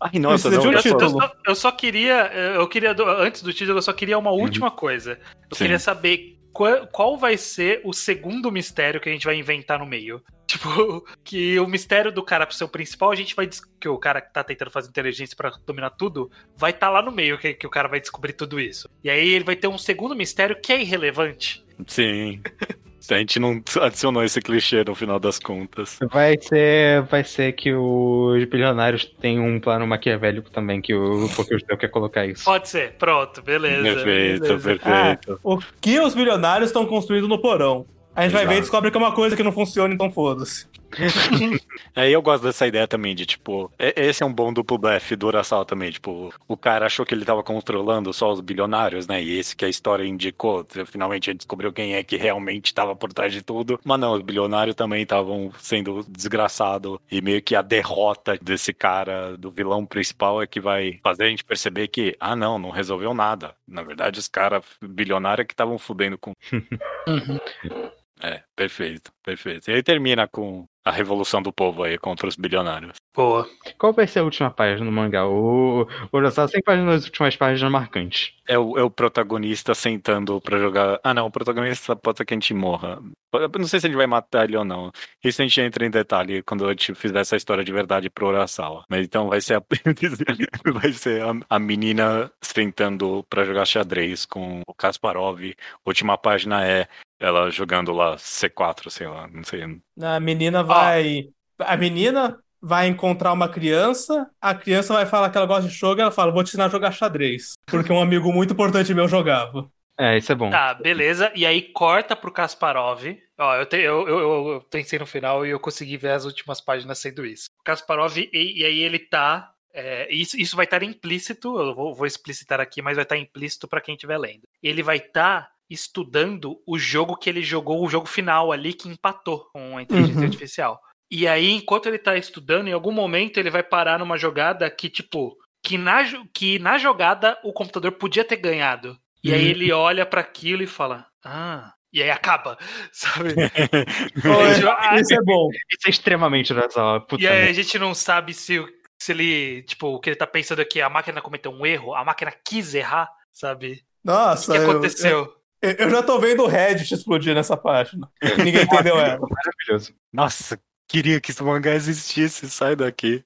Ai, nossa, não, um Eu, só, eu só queria. Eu queria. Antes do título, eu só queria uma última coisa. Eu Uhum. Sim. queria saber qual, qual vai ser o segundo mistério que a gente vai inventar no meio. *laughs* Tipo, que o mistério do cara pro seu principal, a gente vai. Que o cara que tá tentando fazer inteligência pra dominar tudo, vai estar lá no meio, que, que o cara vai descobrir tudo isso. E aí ele vai ter um segundo mistério que é irrelevante. Sim. *laughs* A gente não adicionou esse clichê no final das contas. Vai ser, vai ser que os bilionários têm um plano maquiavélico também, que o Judeu quer colocar isso. Pode ser, pronto, beleza. Perfeito, beleza. perfeito. O que os bilionários estão construindo no porão? A gente vai ver e Exato. descobre que é uma coisa que não funciona, então foda-se. Aí eu gosto dessa ideia também de, tipo, esse é um bom duplo blefe do Urasawa também, tipo, o cara achou que ele tava controlando só os bilionários, né, e esse que a história indicou, finalmente a gente descobriu quem é que realmente tava por trás de tudo, mas não, os bilionários também estavam sendo desgraçados, e meio que a derrota desse cara, do vilão principal, é que vai fazer a gente perceber que, ah não, não resolveu nada, na verdade os caras bilionários que estavam fudendo com... *laughs* É, perfeito, perfeito. E aí termina com a revolução do povo aí contra os bilionários. Boa. Qual vai ser a última página no mangá? O, Urasawa sempre faz nas últimas páginas marcantes. É o, é o protagonista sentando pra jogar. Ah, não, o protagonista pode ser que a gente morra. Eu não sei se a gente vai matar ele ou não. Isso a gente entra em detalhe quando a gente fizer essa história de verdade pro Urasawa. Mas então vai ser a, *laughs* vai ser a, a menina sentando pra jogar xadrez com o Kasparov. A última página é ela jogando lá C4, sei lá, não sei. A menina vai. A menina vai encontrar uma criança, a criança vai falar que ela gosta de jogo e ela fala: Vou te ensinar a jogar xadrez. Porque um amigo muito importante meu jogava. É, isso é bom. Tá, beleza. E aí corta pro Kasparov. Ó, eu, te, eu, eu, eu, pensei no final e eu consegui ver as últimas páginas sendo isso. Kasparov, e, e aí ele tá. é, isso, isso vai estar implícito, eu vou, vou explicitar aqui, mas vai estar implícito pra quem estiver lendo. Ele vai estar estudando o jogo que ele jogou, o jogo final ali que empatou com a inteligência Uhum. artificial. E aí, enquanto ele tá estudando, em algum momento ele vai parar numa jogada que, tipo, que na, que na jogada o computador podia ter ganhado. E aí Uhum. ele olha pra aquilo e fala: Ah. E aí acaba, *laughs* sabe? *laughs* Ah, Isso é *laughs* bom. Isso é extremamente. Puta e aí a gente não sabe se, o- se ele, tipo, o que ele tá pensando aqui, a máquina cometeu um erro, a máquina quis errar, sabe? O Nossa, que eu- aconteceu? Eu, eu já tô vendo o Reddit explodir nessa página. Ninguém entendeu ela. Maravilhoso. Nossa, queria que esse mangá existisse, sai daqui.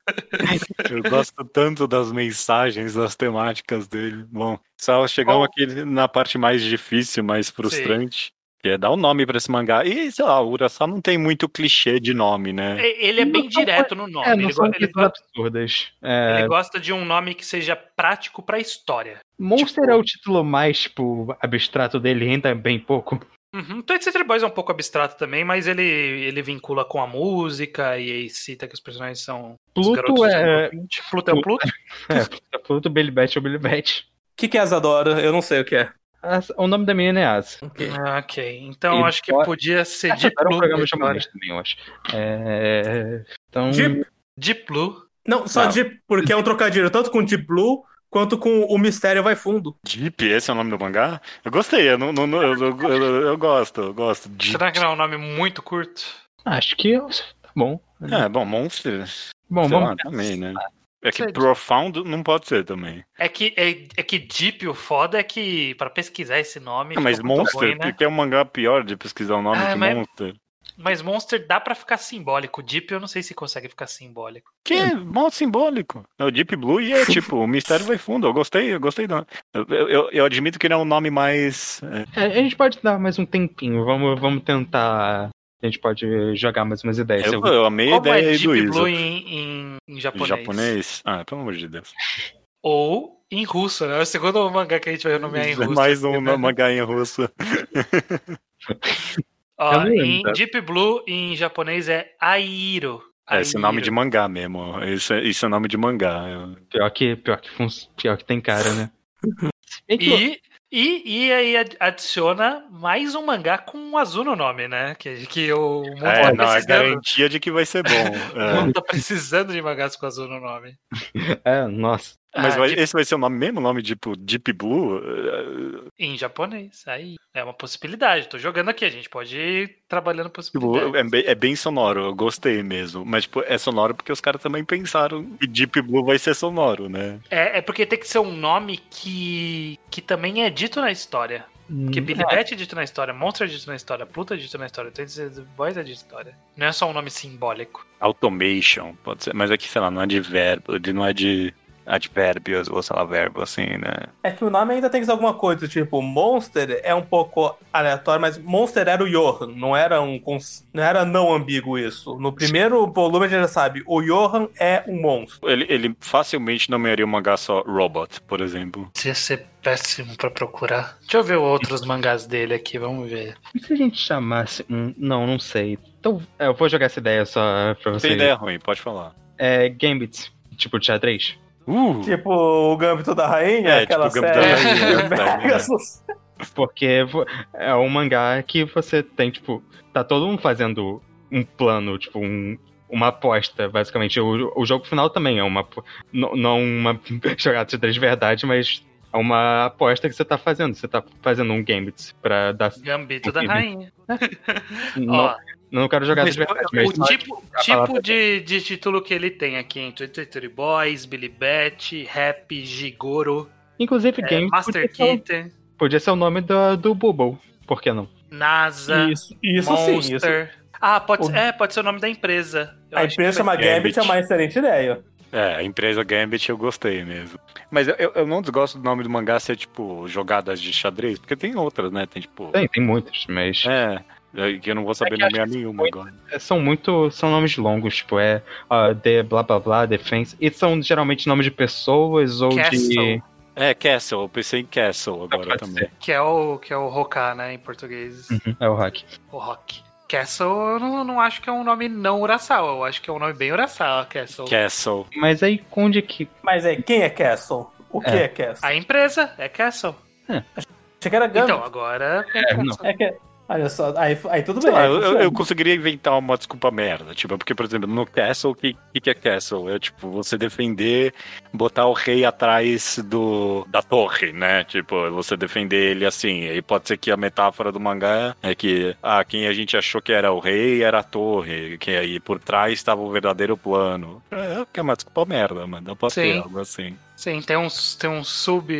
Eu gosto tanto das mensagens, das temáticas dele. Bom, só chegamos Qual- aqui na parte mais difícil, mais frustrante, que é dar um nome pra esse mangá. E, sei lá, o Urasawa não tem muito clichê de nome, né? Ele é bem Não, direto no nome. É, não ele, go- ele, go- absurdas. É, ele gosta de um nome que seja prático pra história. Monster tipo- é o título mais, tipo, abstrato dele, ainda bem pouco. Uhum. Century Boys é um pouco abstrato também, mas ele, ele vincula com a música e aí cita que os personagens são os Pluto é-. Pluto é o *laughs* Pluto? É, Pluto, Billy Bat ou Billy Bat. O que, que é Asadora? Eu não sei o que é. As- O nome da menina é Asa. Ah, ok. Então E acho que pode- podia ser Essa Deep era um Blue. programa a história. japonês também, eu acho. É... Então, Deep? Deep Blue. Não, só Não. Deep, porque é um trocadilho tanto com Deep Blue quanto com o Mistério Vai Fundo. Deep, esse é o nome do mangá? Eu gostei, eu, não, não- não- eu, eu- eu- eu gosto, eu gosto. Deep. Será que não é um nome muito curto? acho que tá bom. É, bom, Monster, Bom, sei vamos lá, também, né? É que. Profound não pode ser também. É que, é, é que Deep, o foda é que pra pesquisar esse nome. Ah, mas Monster, ruim, né? porque é um mangá pior de pesquisar o nome Ah, que mas- Monster. Mas Monster dá pra ficar simbólico. Deep eu não sei se consegue ficar simbólico. Que é mó simbólico. É o Deep Blue e é *laughs* tipo, o mistério vai fundo. Eu gostei, eu gostei do. Eu, eu, eu admito que ele é um nome mais. é, É, a gente pode dar mais um tempinho. Vamos, vamos tentar. A gente pode jogar mais umas ideias. eu, eu- eu amei a Como é ideia aí do Deep. Blue em, em, em Em japonês? japonês? Ah, pelo amor de Deus. Ou em russo, né? É o segundo mangá que a gente vai nomear em *laughs* russo. Mais um né? mangá em russo. *laughs* Ó, em. Deep Blue, em japonês, é Airo. É, esse é nome de mangá mesmo. Isso é, isso é nome de mangá. Pior que, pior que, pior que tem cara, né? *laughs* E, e, e aí ad- adiciona mais um mangá com um azul no nome, né? Que, que o mundo É, tá não, é garantia de que vai ser bom. *laughs* O É. mundo tá precisando de mangás com azul no nome. *laughs* É, nossa. Mas Ah, vai- Deep- esse vai ser o nome mesmo? O nome tipo Deep Blue? É, Em japonês, aí é uma possibilidade. Tô jogando aqui, a gente pode ir trabalhando Tipo, possibilidades. é, bem, é bem sonoro, eu gostei mesmo. Mas tipo, é sonoro porque os caras também pensaram que Deep Blue vai ser sonoro, né? É, é porque tem que ser um nome que, que também é dito na história. Porque Billy É, Bat é dito na história, Monster é dito na história, Pluto é dito na história, The Boys é dito na história. Não é só um nome simbólico. Automation, pode ser. Mas aqui, sei lá, não é de verbo, não é de advérbios ou sei lá, verbo assim, né? É que o nome ainda tem que ser alguma coisa, tipo, Monster é um pouco aleatório, mas Monster era o Johan, não era um cons- não era não ambíguo isso. No primeiro volume a gente já sabe, o Johan é um monstro. Ele, ele facilmente nomearia um mangá só Robot, por exemplo. Ia ser péssimo pra procurar. Deixa eu ver outros mangás dele aqui, vamos ver. E se a gente chamasse um. Não, não sei. Então, é, eu vou jogar essa ideia só pra Tem vocês. ideia ruim, pode falar. É Gambit, tipo de xadrez. Uh! Tipo o Gambito da Rainha, É, aquela tipo o Gambito série. da Rainha, *laughs* mega né? Porque é um mangá que você tem, tipo, tá todo mundo fazendo um plano, tipo, um, uma aposta, basicamente. O, o jogo final também é uma. Não, não uma *laughs* jogada de de verdade, mas é uma aposta que você tá fazendo. Você tá fazendo um Gambit pra dar. Gambito da Uhum. Rainha. Não, Ó, não quero jogar Mas de verdade, mas. o tipo, tipo de, de título que ele tem aqui em Twitter Boys, Billy Bat, Rap, Gigoro, Inclusive, é, Gambit Master podia, ser, o- Kitten, podia ser o nome do, do Bubble. Por que não? NASA, Isso, isso sim, isso. Monster. Ah, pode, O- ser- é, pode ser o nome da empresa. Eu A empresa chama Gambit. Gambit, é uma excelente ideia. É, a empresa Gambit eu gostei mesmo. Mas eu, eu- não desgosto do nome do mangá ser, tipo, jogadas de xadrez, porque tem outras, né? Tem, tipo. Tem, tem muitos, mas. É, que eu não vou saber É que acho nomear nenhuma muito- agora. É, São muito. São nomes longos, tipo, é uh, The blá blá blá, Defense. E são geralmente nomes de pessoas ou de. Castle, É, Castle, eu pensei em Castle agora Pode também. ser. que é o que é o Hoka, né, em português. Uhum, é o hack. O Rock. Castle, eu não, não acho que é um nome não Urasawa, eu acho que é um nome bem Urasawa, Castle. Castle. Mas aí, onde que. Mas é, quem é Castle? O que É. é, Castle? A empresa é Castle. Achei que era Gambit. Então, agora é, É, Castle. É que, olha só, aí, aí tudo Sei bem. lá, aí eu, eu- conseguiria inventar uma desculpa merda. Tipo, porque, por exemplo, no Castle, o que, que, que é Castle? É tipo, você defender, botar o rei atrás do, da torre, né? Tipo, você defender ele assim. Aí pode ser que a metáfora do mangá é que ah, quem a gente achou que era o rei era a torre, que aí por trás estava o verdadeiro plano. É, que é uma desculpa merda, mano. Não pode ter Sim. algo assim. Sim, tem um, tem um sub.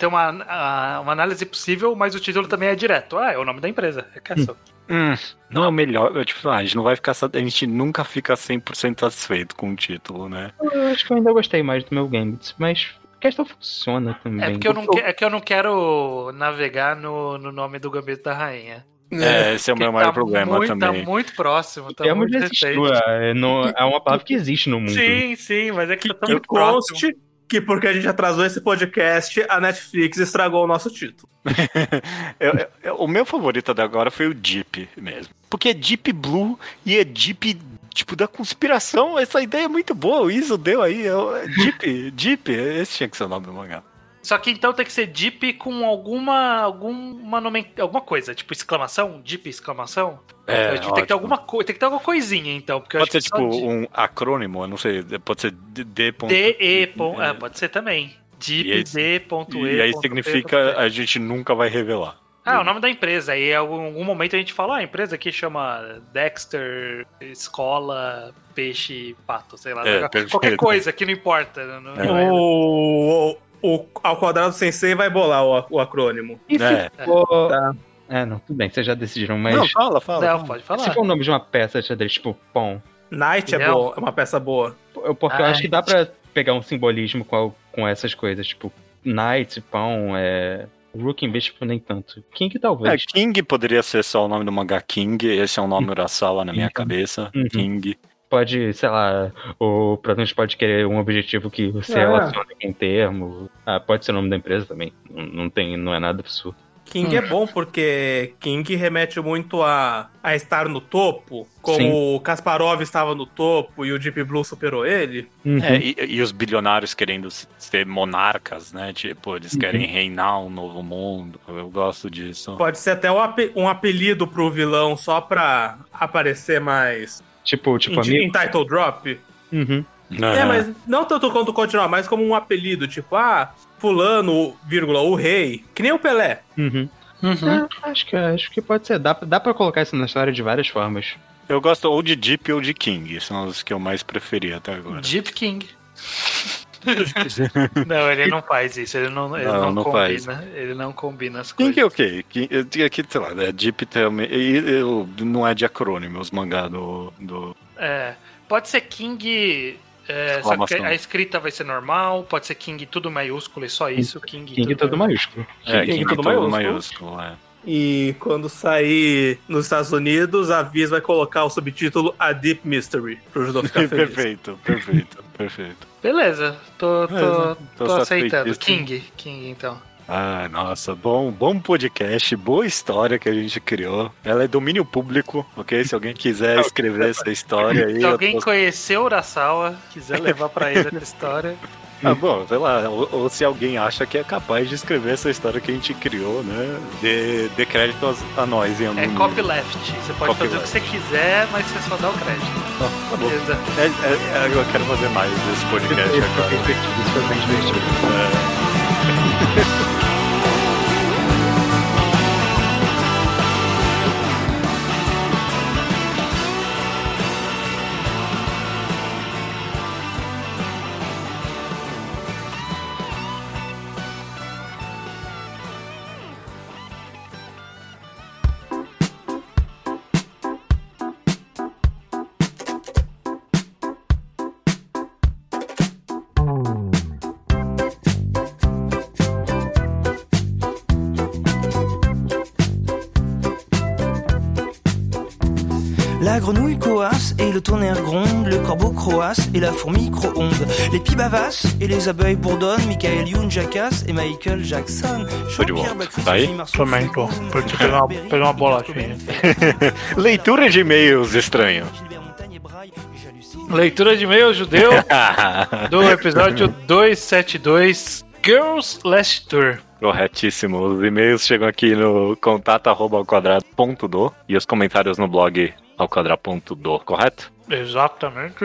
Tem uma, a- uma análise possível, mas o título também é direto. Ah, é o nome da empresa. É Castle. Hum, não é o melhor. Tipo, ah, a gente não vai ficar. A gente nunca fica 100% satisfeito com o título, né? Eu acho que eu ainda gostei mais do meu Gambit, mas a questão funciona também. É porque eu não, que- é que eu não quero navegar no, no nome do Gambito da Rainha. É, esse é o meu maior tá problema muito, também. Tá muito próximo. Tá muito recente. é, não- é uma palavra que existe no mundo. Sim, sim, mas é que, tá tão Que muito próximo. conste que porque a gente atrasou esse podcast, a Netflix estragou o nosso título. *laughs* Eu- eu- o meu favorito até agora foi o Deep mesmo. Porque é Deep Blue e é Deep, tipo, da conspiração. Essa ideia é muito boa. O Iso deu aí. é Deep, Deep. Esse tinha que ser o nome do mangá. Só que então tem que ser Deep com alguma alguma nomen... alguma coisa, tipo exclamação, Deep exclamação. É, tem que ter alguma coisa, tem que ter alguma coisinha então, porque eu Pode ser tipo só um acrônimo, eu não sei. Pode ser D. D. ponto- DE, pon- É. é, pode ser também. Deep E aí- D ponto E. E aí significa a gente nunca vai revelar. Ah, é o nome da empresa. Aí em algum, momento a gente fala, ah, a empresa aqui chama Dexter, Escola, Peixe, Pato, sei lá. É, qualquer- coisa que não importa. Não, não É. é- O, ao quadrado sensei vai bolar o, o acrônimo. E se É. for... Tá. É, não, tudo bem, vocês já decidiram, mas. Não, fala, fala. Não, pode se falar. for o nome de uma peça de xadrez, tipo Pom, Knight é, boa, é uma peça boa. eu- porque eu Ah, acho que dá pra pegar um simbolismo com, a- com essas coisas, tipo Knight, Pom, é. Rook and Bishop nem tanto. King É, talvez. King poderia ser só o nome do mangá King. Esse é um nome Urasawa na minha cabeça. Uhum. King. Pode, sei lá, o protagonista pode querer um objetivo que se É. relacione com um termo. Ah, pode ser o nome da empresa também. Não, tem, não é nada absurdo. King é bom porque King remete muito a, a estar no topo, como Sim. o Kasparov estava no topo e o Deep Blue superou ele. É, e, e os bilionários querendo ser monarcas, né? Tipo, eles querem reinar um novo mundo. Eu gosto disso. Pode ser até um, um apelido pro vilão só pra aparecer mais Tipo, tipo, em, em amigo. title drop. Uhum. É, mas não tanto quanto continuar, mas como um apelido, tipo, ah, fulano, vírgula, o rei. Que nem o Pelé. Uhum. Uhum. É, acho, que, acho que pode ser. Dá, dá pra colocar isso na história de várias formas. Eu gosto ou de Deep ou de King. São os que eu mais preferi até agora. Deep King. Não, ele não faz isso, ele não, ele Não, não, não combina. Ele não combina as coisas. King é o quê? King, eu tinha aqui, sei lá, é Deep também. Eu- não é de acrônimo os mangá do. do... É, pode ser King. é, só que a escrita vai ser normal, pode ser King tudo maiúsculo e só isso, King, King todo maiúsculo. É, King King, tudo todo maiúsculo. maiúsculo. é. E quando sair nos Estados Unidos, a Viz vai colocar o subtítulo A Deep Mystery pro judô ficar *laughs* feliz. perfeito, perfeito, perfeito. Beleza, tô, tô, Beleza, tô, tô aceitando. King, King então. Ah, nossa, bom, bom podcast, boa história que a gente criou. Ela é domínio público, ok? Se alguém quiser escrever essa história aí. Se alguém tô- conheceu Urasawa, quiser levar pra ele essa *laughs* história, Ah, bom, sei lá, ou, ou se alguém acha que é capaz de escrever essa história que a gente criou, né? Dê, dê crédito a, a nós em algum é copyleft. Você pode fazer o que você quiser, mas você só dá o crédito. Tá, tá bom. Beleza. É, é- é, eu quero fazer mais desse podcast *laughs* agora. isso foi bem divertido. La *laughs* le tonnerre gronde, le corbeau croasse et la fourmi. Les pies bavassent et les abeilles bourdonnent, Michael Youn jackass et Michael Jackson. Tá? Também tô. Uma bolachinha. Leitura de e-mails estranho. Leitura de e-mail judeu do episódio 272 Girls Last Tour. Corretíssimo. Os e-mails chegam aqui no contato arroba ao quadrado ponto do e os comentários no blog ao quadrado ponto do, correto? Exatamente.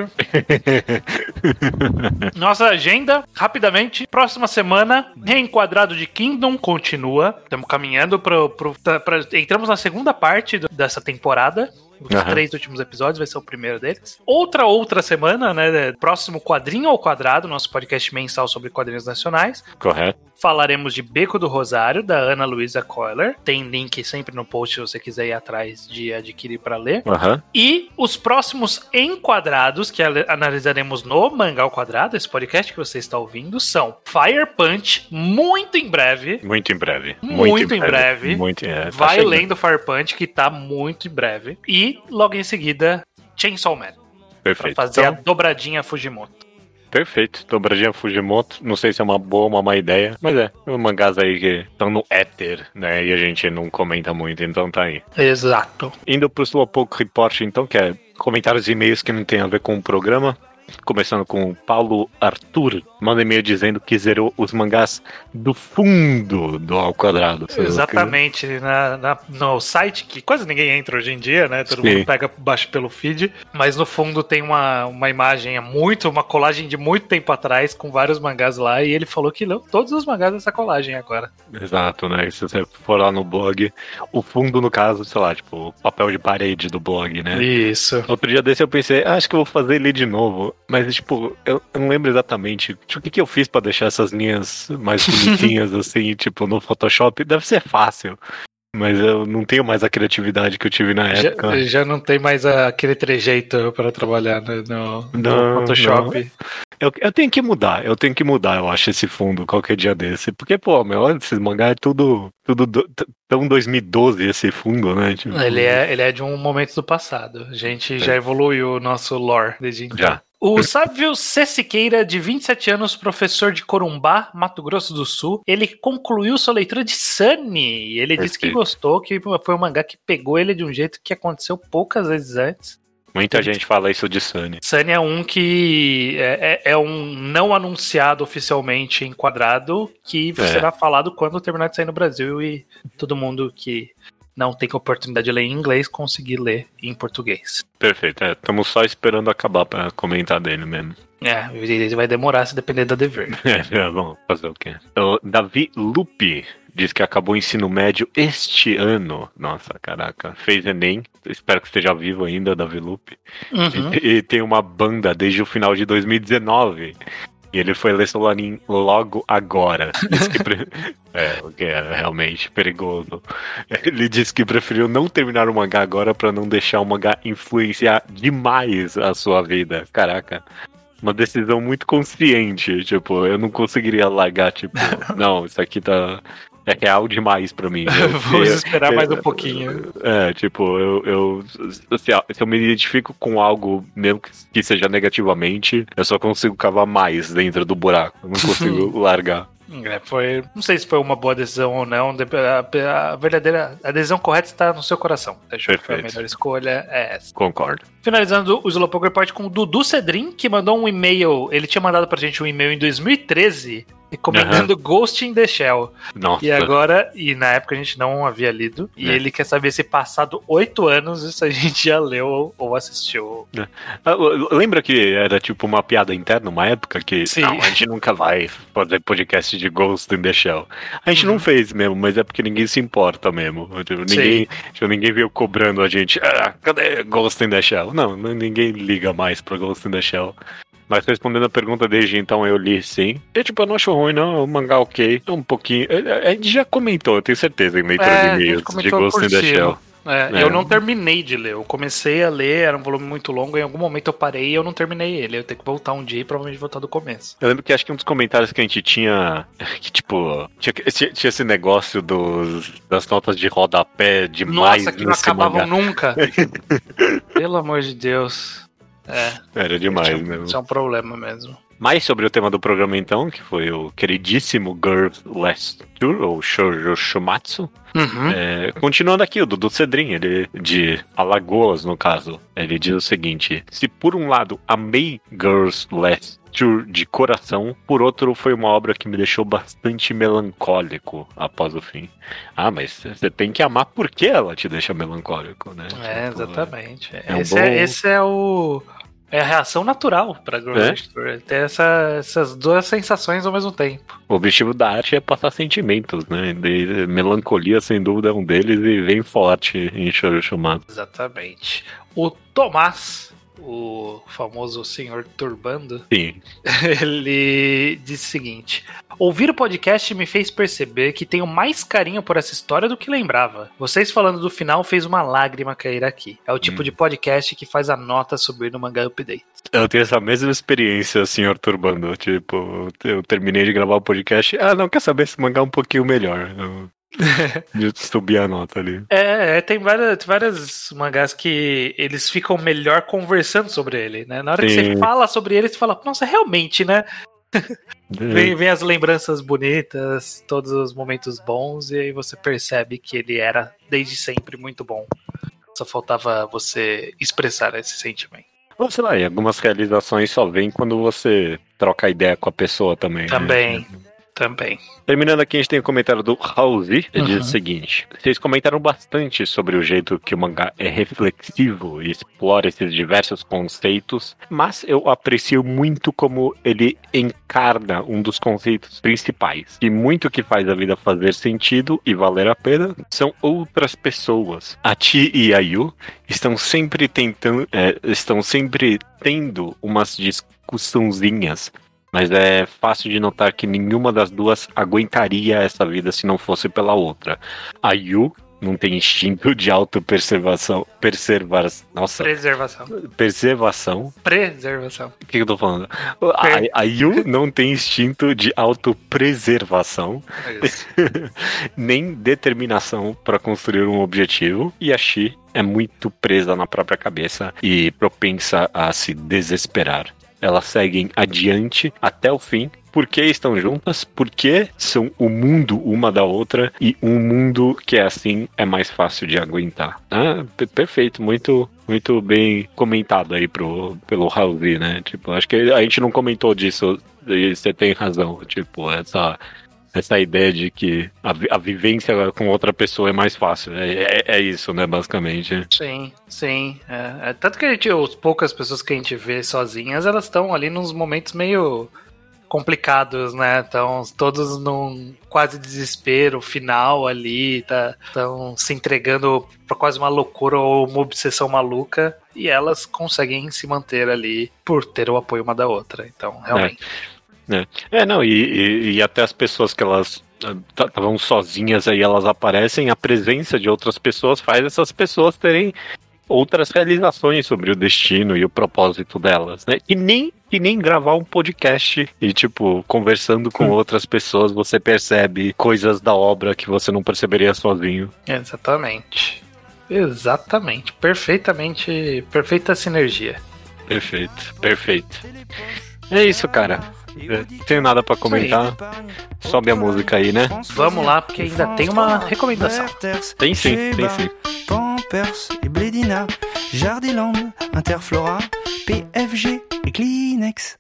*laughs* Nossa agenda, rapidamente. Próxima semana, Reenquadrado de Kingdom continua. Estamos caminhando para. Entramos na segunda parte do- dessa temporada. Os Aham. três últimos episódios vai ser o primeiro deles. Outra outra semana, né? Próximo quadrinho ao quadrado, nosso podcast mensal sobre quadrinhos nacionais. Correto. Falaremos de Beco do Rosário, da Ana Luísa Coiler. Tem link sempre no post se você quiser ir atrás de adquirir para ler. Aham. E os próximos enquadrados que analisaremos no Mangá ao Quadrado, esse podcast que você está ouvindo, são Fire Punch, muito em breve. Muito em breve. Muito em breve. Muito, é, tá Vai lendo Fire Punch, que tá muito em breve. E logo em seguida, Chainsaw Man. Pra Perfeito. fazer Então, a dobradinha Fujimoto. Perfeito. Dobradinha Fujimoto. Não sei se é uma boa ou uma má ideia, mas é. Mangás aí que estão no éter, né? E a gente não comenta muito, então tá aí. Exato. Indo pro Slowpoke Report, então, que é comentários e e-mails que não tem a ver com o programa. Começando com o Paulo Arthur, manda e-mail dizendo que zerou os mangás do fundo do Ao Quadrado. Exatamente, na, na- no site que quase ninguém entra hoje em dia, né? Todo Sim. mundo pega baixo pelo feed, mas no fundo tem uma, uma imagem, muito, uma colagem de muito tempo atrás com vários mangás lá, e ele falou que leu todos os mangás dessa colagem agora. Exato, né? Se você for lá no blog, o fundo, no caso, sei lá, tipo, o papel de parede do blog, né? Isso. Outro dia desse eu pensei, ah, acho que eu vou fazer ele de novo. Mas, tipo, eu, eu não lembro exatamente o que, que eu fiz pra deixar essas linhas mais *laughs* bonitinhas, assim, tipo, no Photoshop. Deve ser fácil. Mas eu não tenho mais a criatividade que eu tive na época. Já, já não tem mais aquele trejeito para trabalhar no, no Não, Photoshop. Eu, eu tenho que mudar, eu tenho que mudar, eu acho, esse fundo qualquer dia desse. Porque, pô, meu, esses mangá é tudo, tudo do- tão 2012 esse fundo, né? Tipo, Ele é, ele é de um momento do passado. A gente já evoluiu o nosso lore desde então. Já. O Sávio C. Siqueira, de 27 anos, professor de Corumbá, Mato Grosso do Sul, ele concluiu sua leitura de Sunny. Ele disse que Perfeito. gostou, que foi um mangá que pegou ele de um jeito que aconteceu poucas vezes antes. Muita gente fala isso de Sunny. Sunny é um que é, é- é um não anunciado oficialmente enquadrado que É. será falado quando terminar de sair no Brasil e todo mundo que não tem oportunidade de ler em inglês conseguir ler em português. Perfeito, estamos só esperando acabar pra comentar dele mesmo. É, ele vai demorar se depender da dever. *laughs* É, vamos fazer o quê? O Davi Lupe diz que acabou o ensino médio este ano. Nossa, caraca. Fez Enem. Espero que esteja vivo ainda, Davi Lupe. Uhum. E, e tem uma banda desde o final de 2019. E ele foi ler Solanin logo agora. Diz que pre- *laughs* É, o que é realmente perigoso. Ele disse que preferiu não terminar o mangá agora pra não deixar o mangá influenciar demais a sua vida. Caraca. Uma decisão muito consciente. Tipo, eu não conseguiria largar, tipo, *laughs* não, isso aqui tá. É real demais pra mim. *laughs* Eu- Vamos eu- esperar mais um eu- pouquinho. é, tipo, eu, eu se, se eu me identifico com algo, mesmo que, seja negativamente, eu só consigo cavar mais dentro do buraco. Eu não consigo *laughs* largar. É, foi, não sei se foi uma boa decisão ou não. A, a verdadeira a decisão correta está no seu coração. Acho que a Perfeito. melhor escolha é essa. Concordo. Finalizando o Slowpoke Report com o Dudu Cedrin, que mandou um e-mail. Ele tinha mandado pra gente um e-mail em 2013 recomendando Ghost in the Shell. Nossa. E agora, e na época a gente não havia lido, e É. ele quer saber se passado oito anos isso a gente já leu ou assistiu. Ah, Lembra que era tipo uma piada interna, uma época que Sim. não, a gente nunca vai fazer podcast de Ghost in the Shell. A gente não fez mesmo, mas é porque ninguém se importa mesmo. Ninguém, tipo, ninguém veio cobrando a gente. Ah, cadê Ghost in the Shell? Não, ninguém liga mais pra Ghost in the Shell. Mas respondendo a pergunta desde então, eu li sim. E tipo, eu não acho ruim, não. O mangá ok. É um pouquinho. A a gente já comentou, eu tenho certeza, em leitura É, de e-mails de Ghost in the. Shell. É, É. Eu não terminei de ler. Eu comecei a ler, era um volume muito longo. Em algum momento eu parei e eu não terminei ele. Eu tenho que voltar um dia e provavelmente voltar do começo. Eu lembro que acho que um dos comentários que a gente tinha. *laughs* Que tipo. Tinha, tinha- esse negócio dos, das notas de rodapé demais Nossa, que não acabavam mangá. nunca. *laughs* Pelo amor de Deus. É, Era demais é- mesmo. isso é um problema mesmo. Mais sobre o tema do programa então, que foi o queridíssimo Girls Last Tour, ou Shoujo Shumatsu. Uhum. É, continuando aqui, o Dudu Cedrin, ele de Alagoas, no caso, ele diz o seguinte: se por um lado amei Girls Last Tour de coração, por outro foi uma obra que me deixou bastante melancólico após o fim. Ah, mas você tem que amar porque ela te deixa melancólico, né? É, Tipo, exatamente. é um esse, bom- é, esse é o. É a reação natural pra É? Grocery Store. Ter essa, essas duas sensações ao mesmo tempo. O objetivo da arte é passar sentimentos, né? De melancolia, sem dúvida, é um deles e vem forte em Shoujo Shumatsu. Exatamente. O Tomás, o famoso senhor Turbando, Sim. *laughs* ele disse o seguinte: Ouvir o podcast me fez perceber que tenho mais carinho por essa história do que lembrava. Vocês falando do final fez uma lágrima cair aqui. É o tipo Hum. de podcast que faz a nota subir no mangá update. Eu tenho essa mesma experiência, senhor Turbando. Tipo, eu terminei de gravar o podcast. Ah, não, quer saber esse mangá é um pouquinho melhor. Eu, *laughs* eu subi a nota ali. É, é, tem várias, tem várias mangás que eles ficam melhor conversando sobre ele, né? Na hora que Sim. você fala sobre ele, você fala, nossa, realmente, né? Vem, vem as lembranças bonitas, todos os momentos bons, e aí você percebe que ele era desde sempre muito bom. Só faltava você expressar esse sentimento. Ou sei lá, e algumas realizações só vêm quando você troca ideia com a pessoa também. né? Também. Terminando aqui, a gente tem o comentário do Raulzi, ele diz Uhum. o seguinte: Vocês comentaram bastante sobre o jeito que o mangá é reflexivo e explora esses diversos conceitos, mas eu aprecio muito como ele encarna um dos conceitos principais. E muito que faz a vida fazer sentido e valer a pena são outras pessoas. A Ti e a Yu estão sempre tentando, é, estão sempre tendo umas discussãozinhas mas é fácil de notar que nenhuma das duas aguentaria essa vida se não fosse pela outra. A Yu não tem instinto de autopreservação. Preservação. Nossa. Preservação. Preservação. Preservação. O que eu tô falando? A, a Yu não tem instinto de autopreservação, É *laughs* nem determinação para construir um objetivo. E a Shi é muito presa na própria cabeça e propensa a se desesperar. Elas seguem adiante até o fim. Por que estão juntas? Porque são o mundo uma da outra e um mundo que é assim é mais fácil de aguentar. Ah, per- perfeito, muito muito bem comentado aí pro, pelo Raul, né? Tipo, acho que a gente não comentou disso e você tem razão. Tipo, essa essa ideia de que a, a vivência com outra pessoa é mais fácil. É, é, é isso, né, basicamente. Sim, sim. É, é, tanto que a gente, as poucas pessoas que a gente vê sozinhas, elas estão ali nos momentos meio complicados, né? Estão todos num quase desespero final ali, tá? Estão se entregando pra quase uma loucura ou uma obsessão maluca e elas conseguem se manter ali por ter o apoio uma da outra. Então, realmente. É, não, e, e, e até as pessoas que elas estavam sozinhas aí, elas aparecem, a presença de outras pessoas faz essas pessoas terem outras realizações sobre o destino e o propósito delas, né? E nem, e nem gravar um podcast e, tipo, conversando com outras pessoas, você percebe coisas da obra que você não perceberia sozinho. Exatamente. Exatamente. Perfeitamente. Perfeita sinergia. Perfeito, perfeito. É isso, cara. É, Não tenho nada pra comentar. Sobe a música aí, né? Vamos lá, porque ainda tem uma recomendação. Tem sim, tem sim. Pampers et Blédina, Jardiland, Interflora, PFG et Kleenex.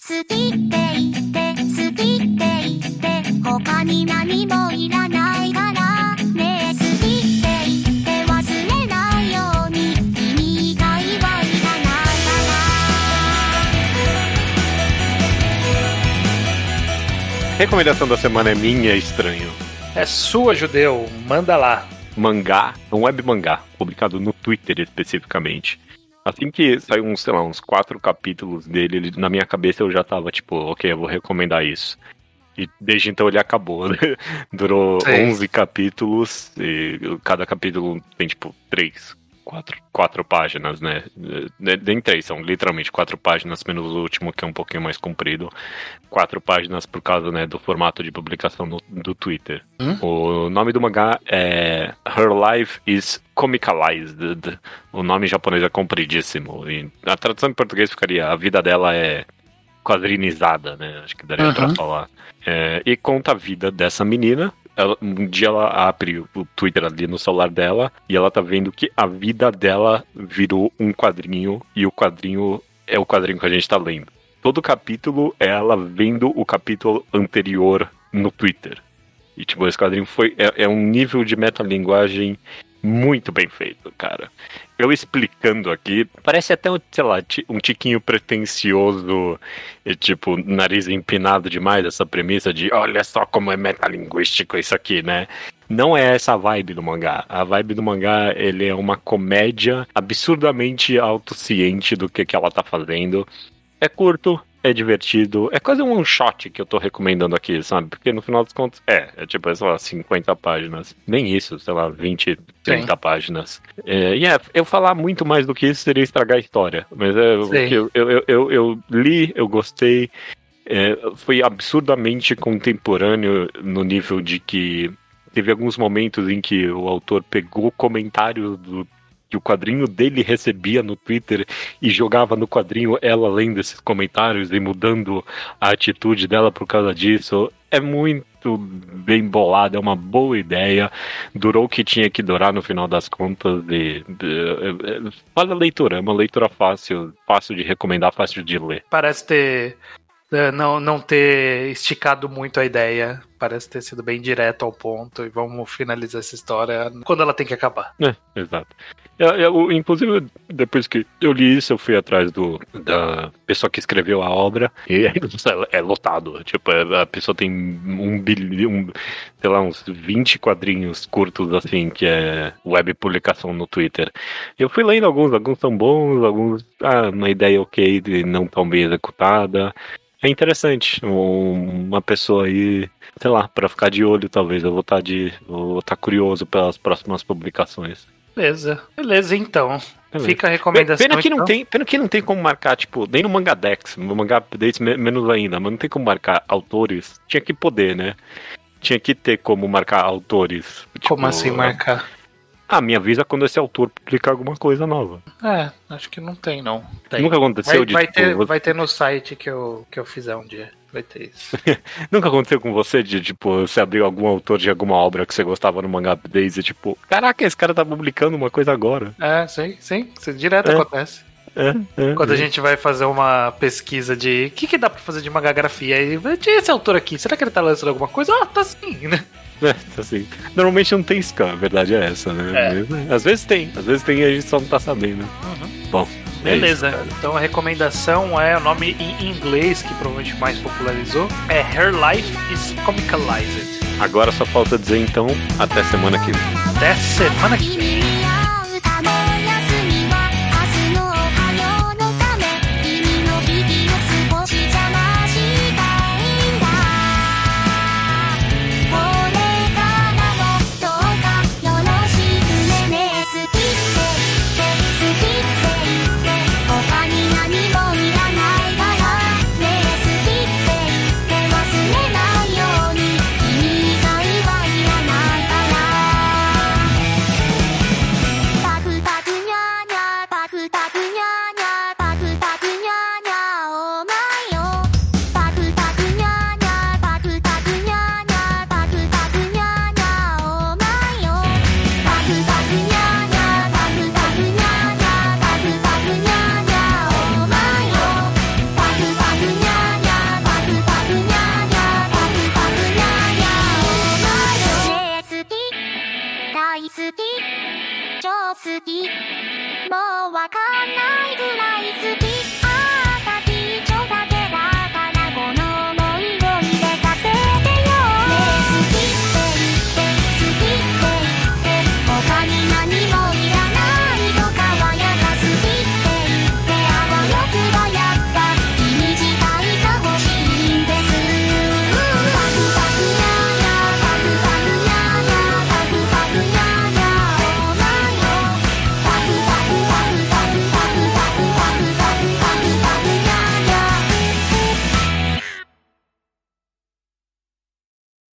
好きって言って好きって言って他に何もいらないから Recomendação da semana é minha, estranho. É sua, judeu. Manda lá. Mangá, um web mangá, publicado no Twitter especificamente. Assim que saiu uns, sei lá, uns quatro capítulos dele, ele- na minha cabeça eu já tava tipo, ok, eu vou recomendar isso. E desde então ele acabou, né? *laughs* Durou Sim. 11 capítulos e cada capítulo tem tipo três, quatro, quatro páginas, né? Ne- Nem três, são literalmente quatro páginas, menos o último que é um pouquinho mais comprido. Quatro páginas por causa né, do formato de publicação do, do Twitter. O nome do mangá é Her Life is Comicalized. O nome em japonês é compridíssimo. E a tradução em português ficaria A vida dela é quadrinizada, né? Acho que daria pra Uhum. falar. É, e conta a vida dessa menina. Ela- um dia ela abre o Twitter ali no celular dela e ela tá vendo que a vida dela virou um quadrinho e o quadrinho é o quadrinho que a gente tá lendo. Todo capítulo é ela vendo o capítulo anterior no Twitter. E, tipo, esse quadrinho foi. É, é um nível de metalinguagem muito bem feito, cara. Eu explicando aqui, parece até, um, sei lá, um tiquinho pretencioso, e, tipo, nariz empinado demais, essa premissa de olha só como é metalinguístico isso aqui, né? Não é essa a vibe do mangá. A vibe do mangá, ele é uma comédia absurdamente autociente do que, que ela tá fazendo. É curto, é divertido, é quase um one shot que eu tô recomendando aqui, sabe? Porque no final dos contos, é, é tipo, sei lá, 50 páginas. Nem isso, sei lá, 20, 30 páginas. É, e é, eu falar muito mais do que isso seria estragar a história. Mas é, o Sim. que eu, eu, eu, eu, li, eu gostei. É, foi absurdamente contemporâneo no nível de que teve alguns momentos em que o autor pegou comentários do que o quadrinho dele recebia no Twitter e jogava no quadrinho ela lendo esses comentários e mudando a atitude dela por causa disso. É muito bem bolado, é uma boa ideia. Durou o que tinha que durar no final das contas. E, e- e- Vale a leitura, é uma leitura fácil, fácil de recomendar, fácil de ler. Parece ter. eh, Não, não ter esticado muito a ideia. Parece ter sido bem direto ao ponto. E vamos finalizar essa história quando ela tem que acabar. É, exato. Eu, eu- inclusive, depois que eu li isso, eu fui atrás do, da pessoa que escreveu a obra e é, *laughs* é lotado. Tipo, é- a pessoa tem um bilhão, sei lá, uns 20 quadrinhos curtos, assim, que é web publicação no Twitter. Eu fui lendo alguns, alguns são bons, alguns, ah, uma ideia ok, de não tão bem executada. é interessante. Um- Uma pessoa aí, sei lá, pra ficar de olho, talvez. Eu vou estar de. Vou estar curioso pelas próximas publicações. Beleza. Beleza, então. Beleza. Fica a recomendação. Pena que, não então. tem, pena que não tem como marcar, tipo, nem no Mangadex, no Manga Updates me- menos ainda, mas não tem como marcar autores. Tinha que poder, né? Tinha que ter como marcar autores. Como Tipo, assim marcar? Ah, me avisa quando esse autor publicar alguma coisa nova. É, acho que não tem, não. Tem. Nunca aconteceu Vai, de, vai tipo, ter, você- vai ter no site que eu, que eu fizer um dia. Vai ter isso. *laughs* Nunca aconteceu com você de, tipo, você abrir algum autor de alguma obra que você gostava no Manga Updates e, tipo, caraca, esse cara tá publicando uma coisa agora. É, sim, sim. Isso direto É. acontece. É, é, Quando a é. gente vai fazer uma pesquisa de o que, que dá pra fazer de magagrafia, tinha esse autor aqui, será que ele tá lançando alguma coisa? Ah, tá sim, né? É, assim, normalmente não tem scan, a verdade é essa, né? É. Às vezes tem, às vezes tem e a gente só não tá sabendo. Bom, é Beleza, isso, cara. então a recomendação é o nome em inglês que provavelmente mais popularizou. É Her Life is Comicalized. Agora só falta dizer então, até semana que vem. Até semana que vem.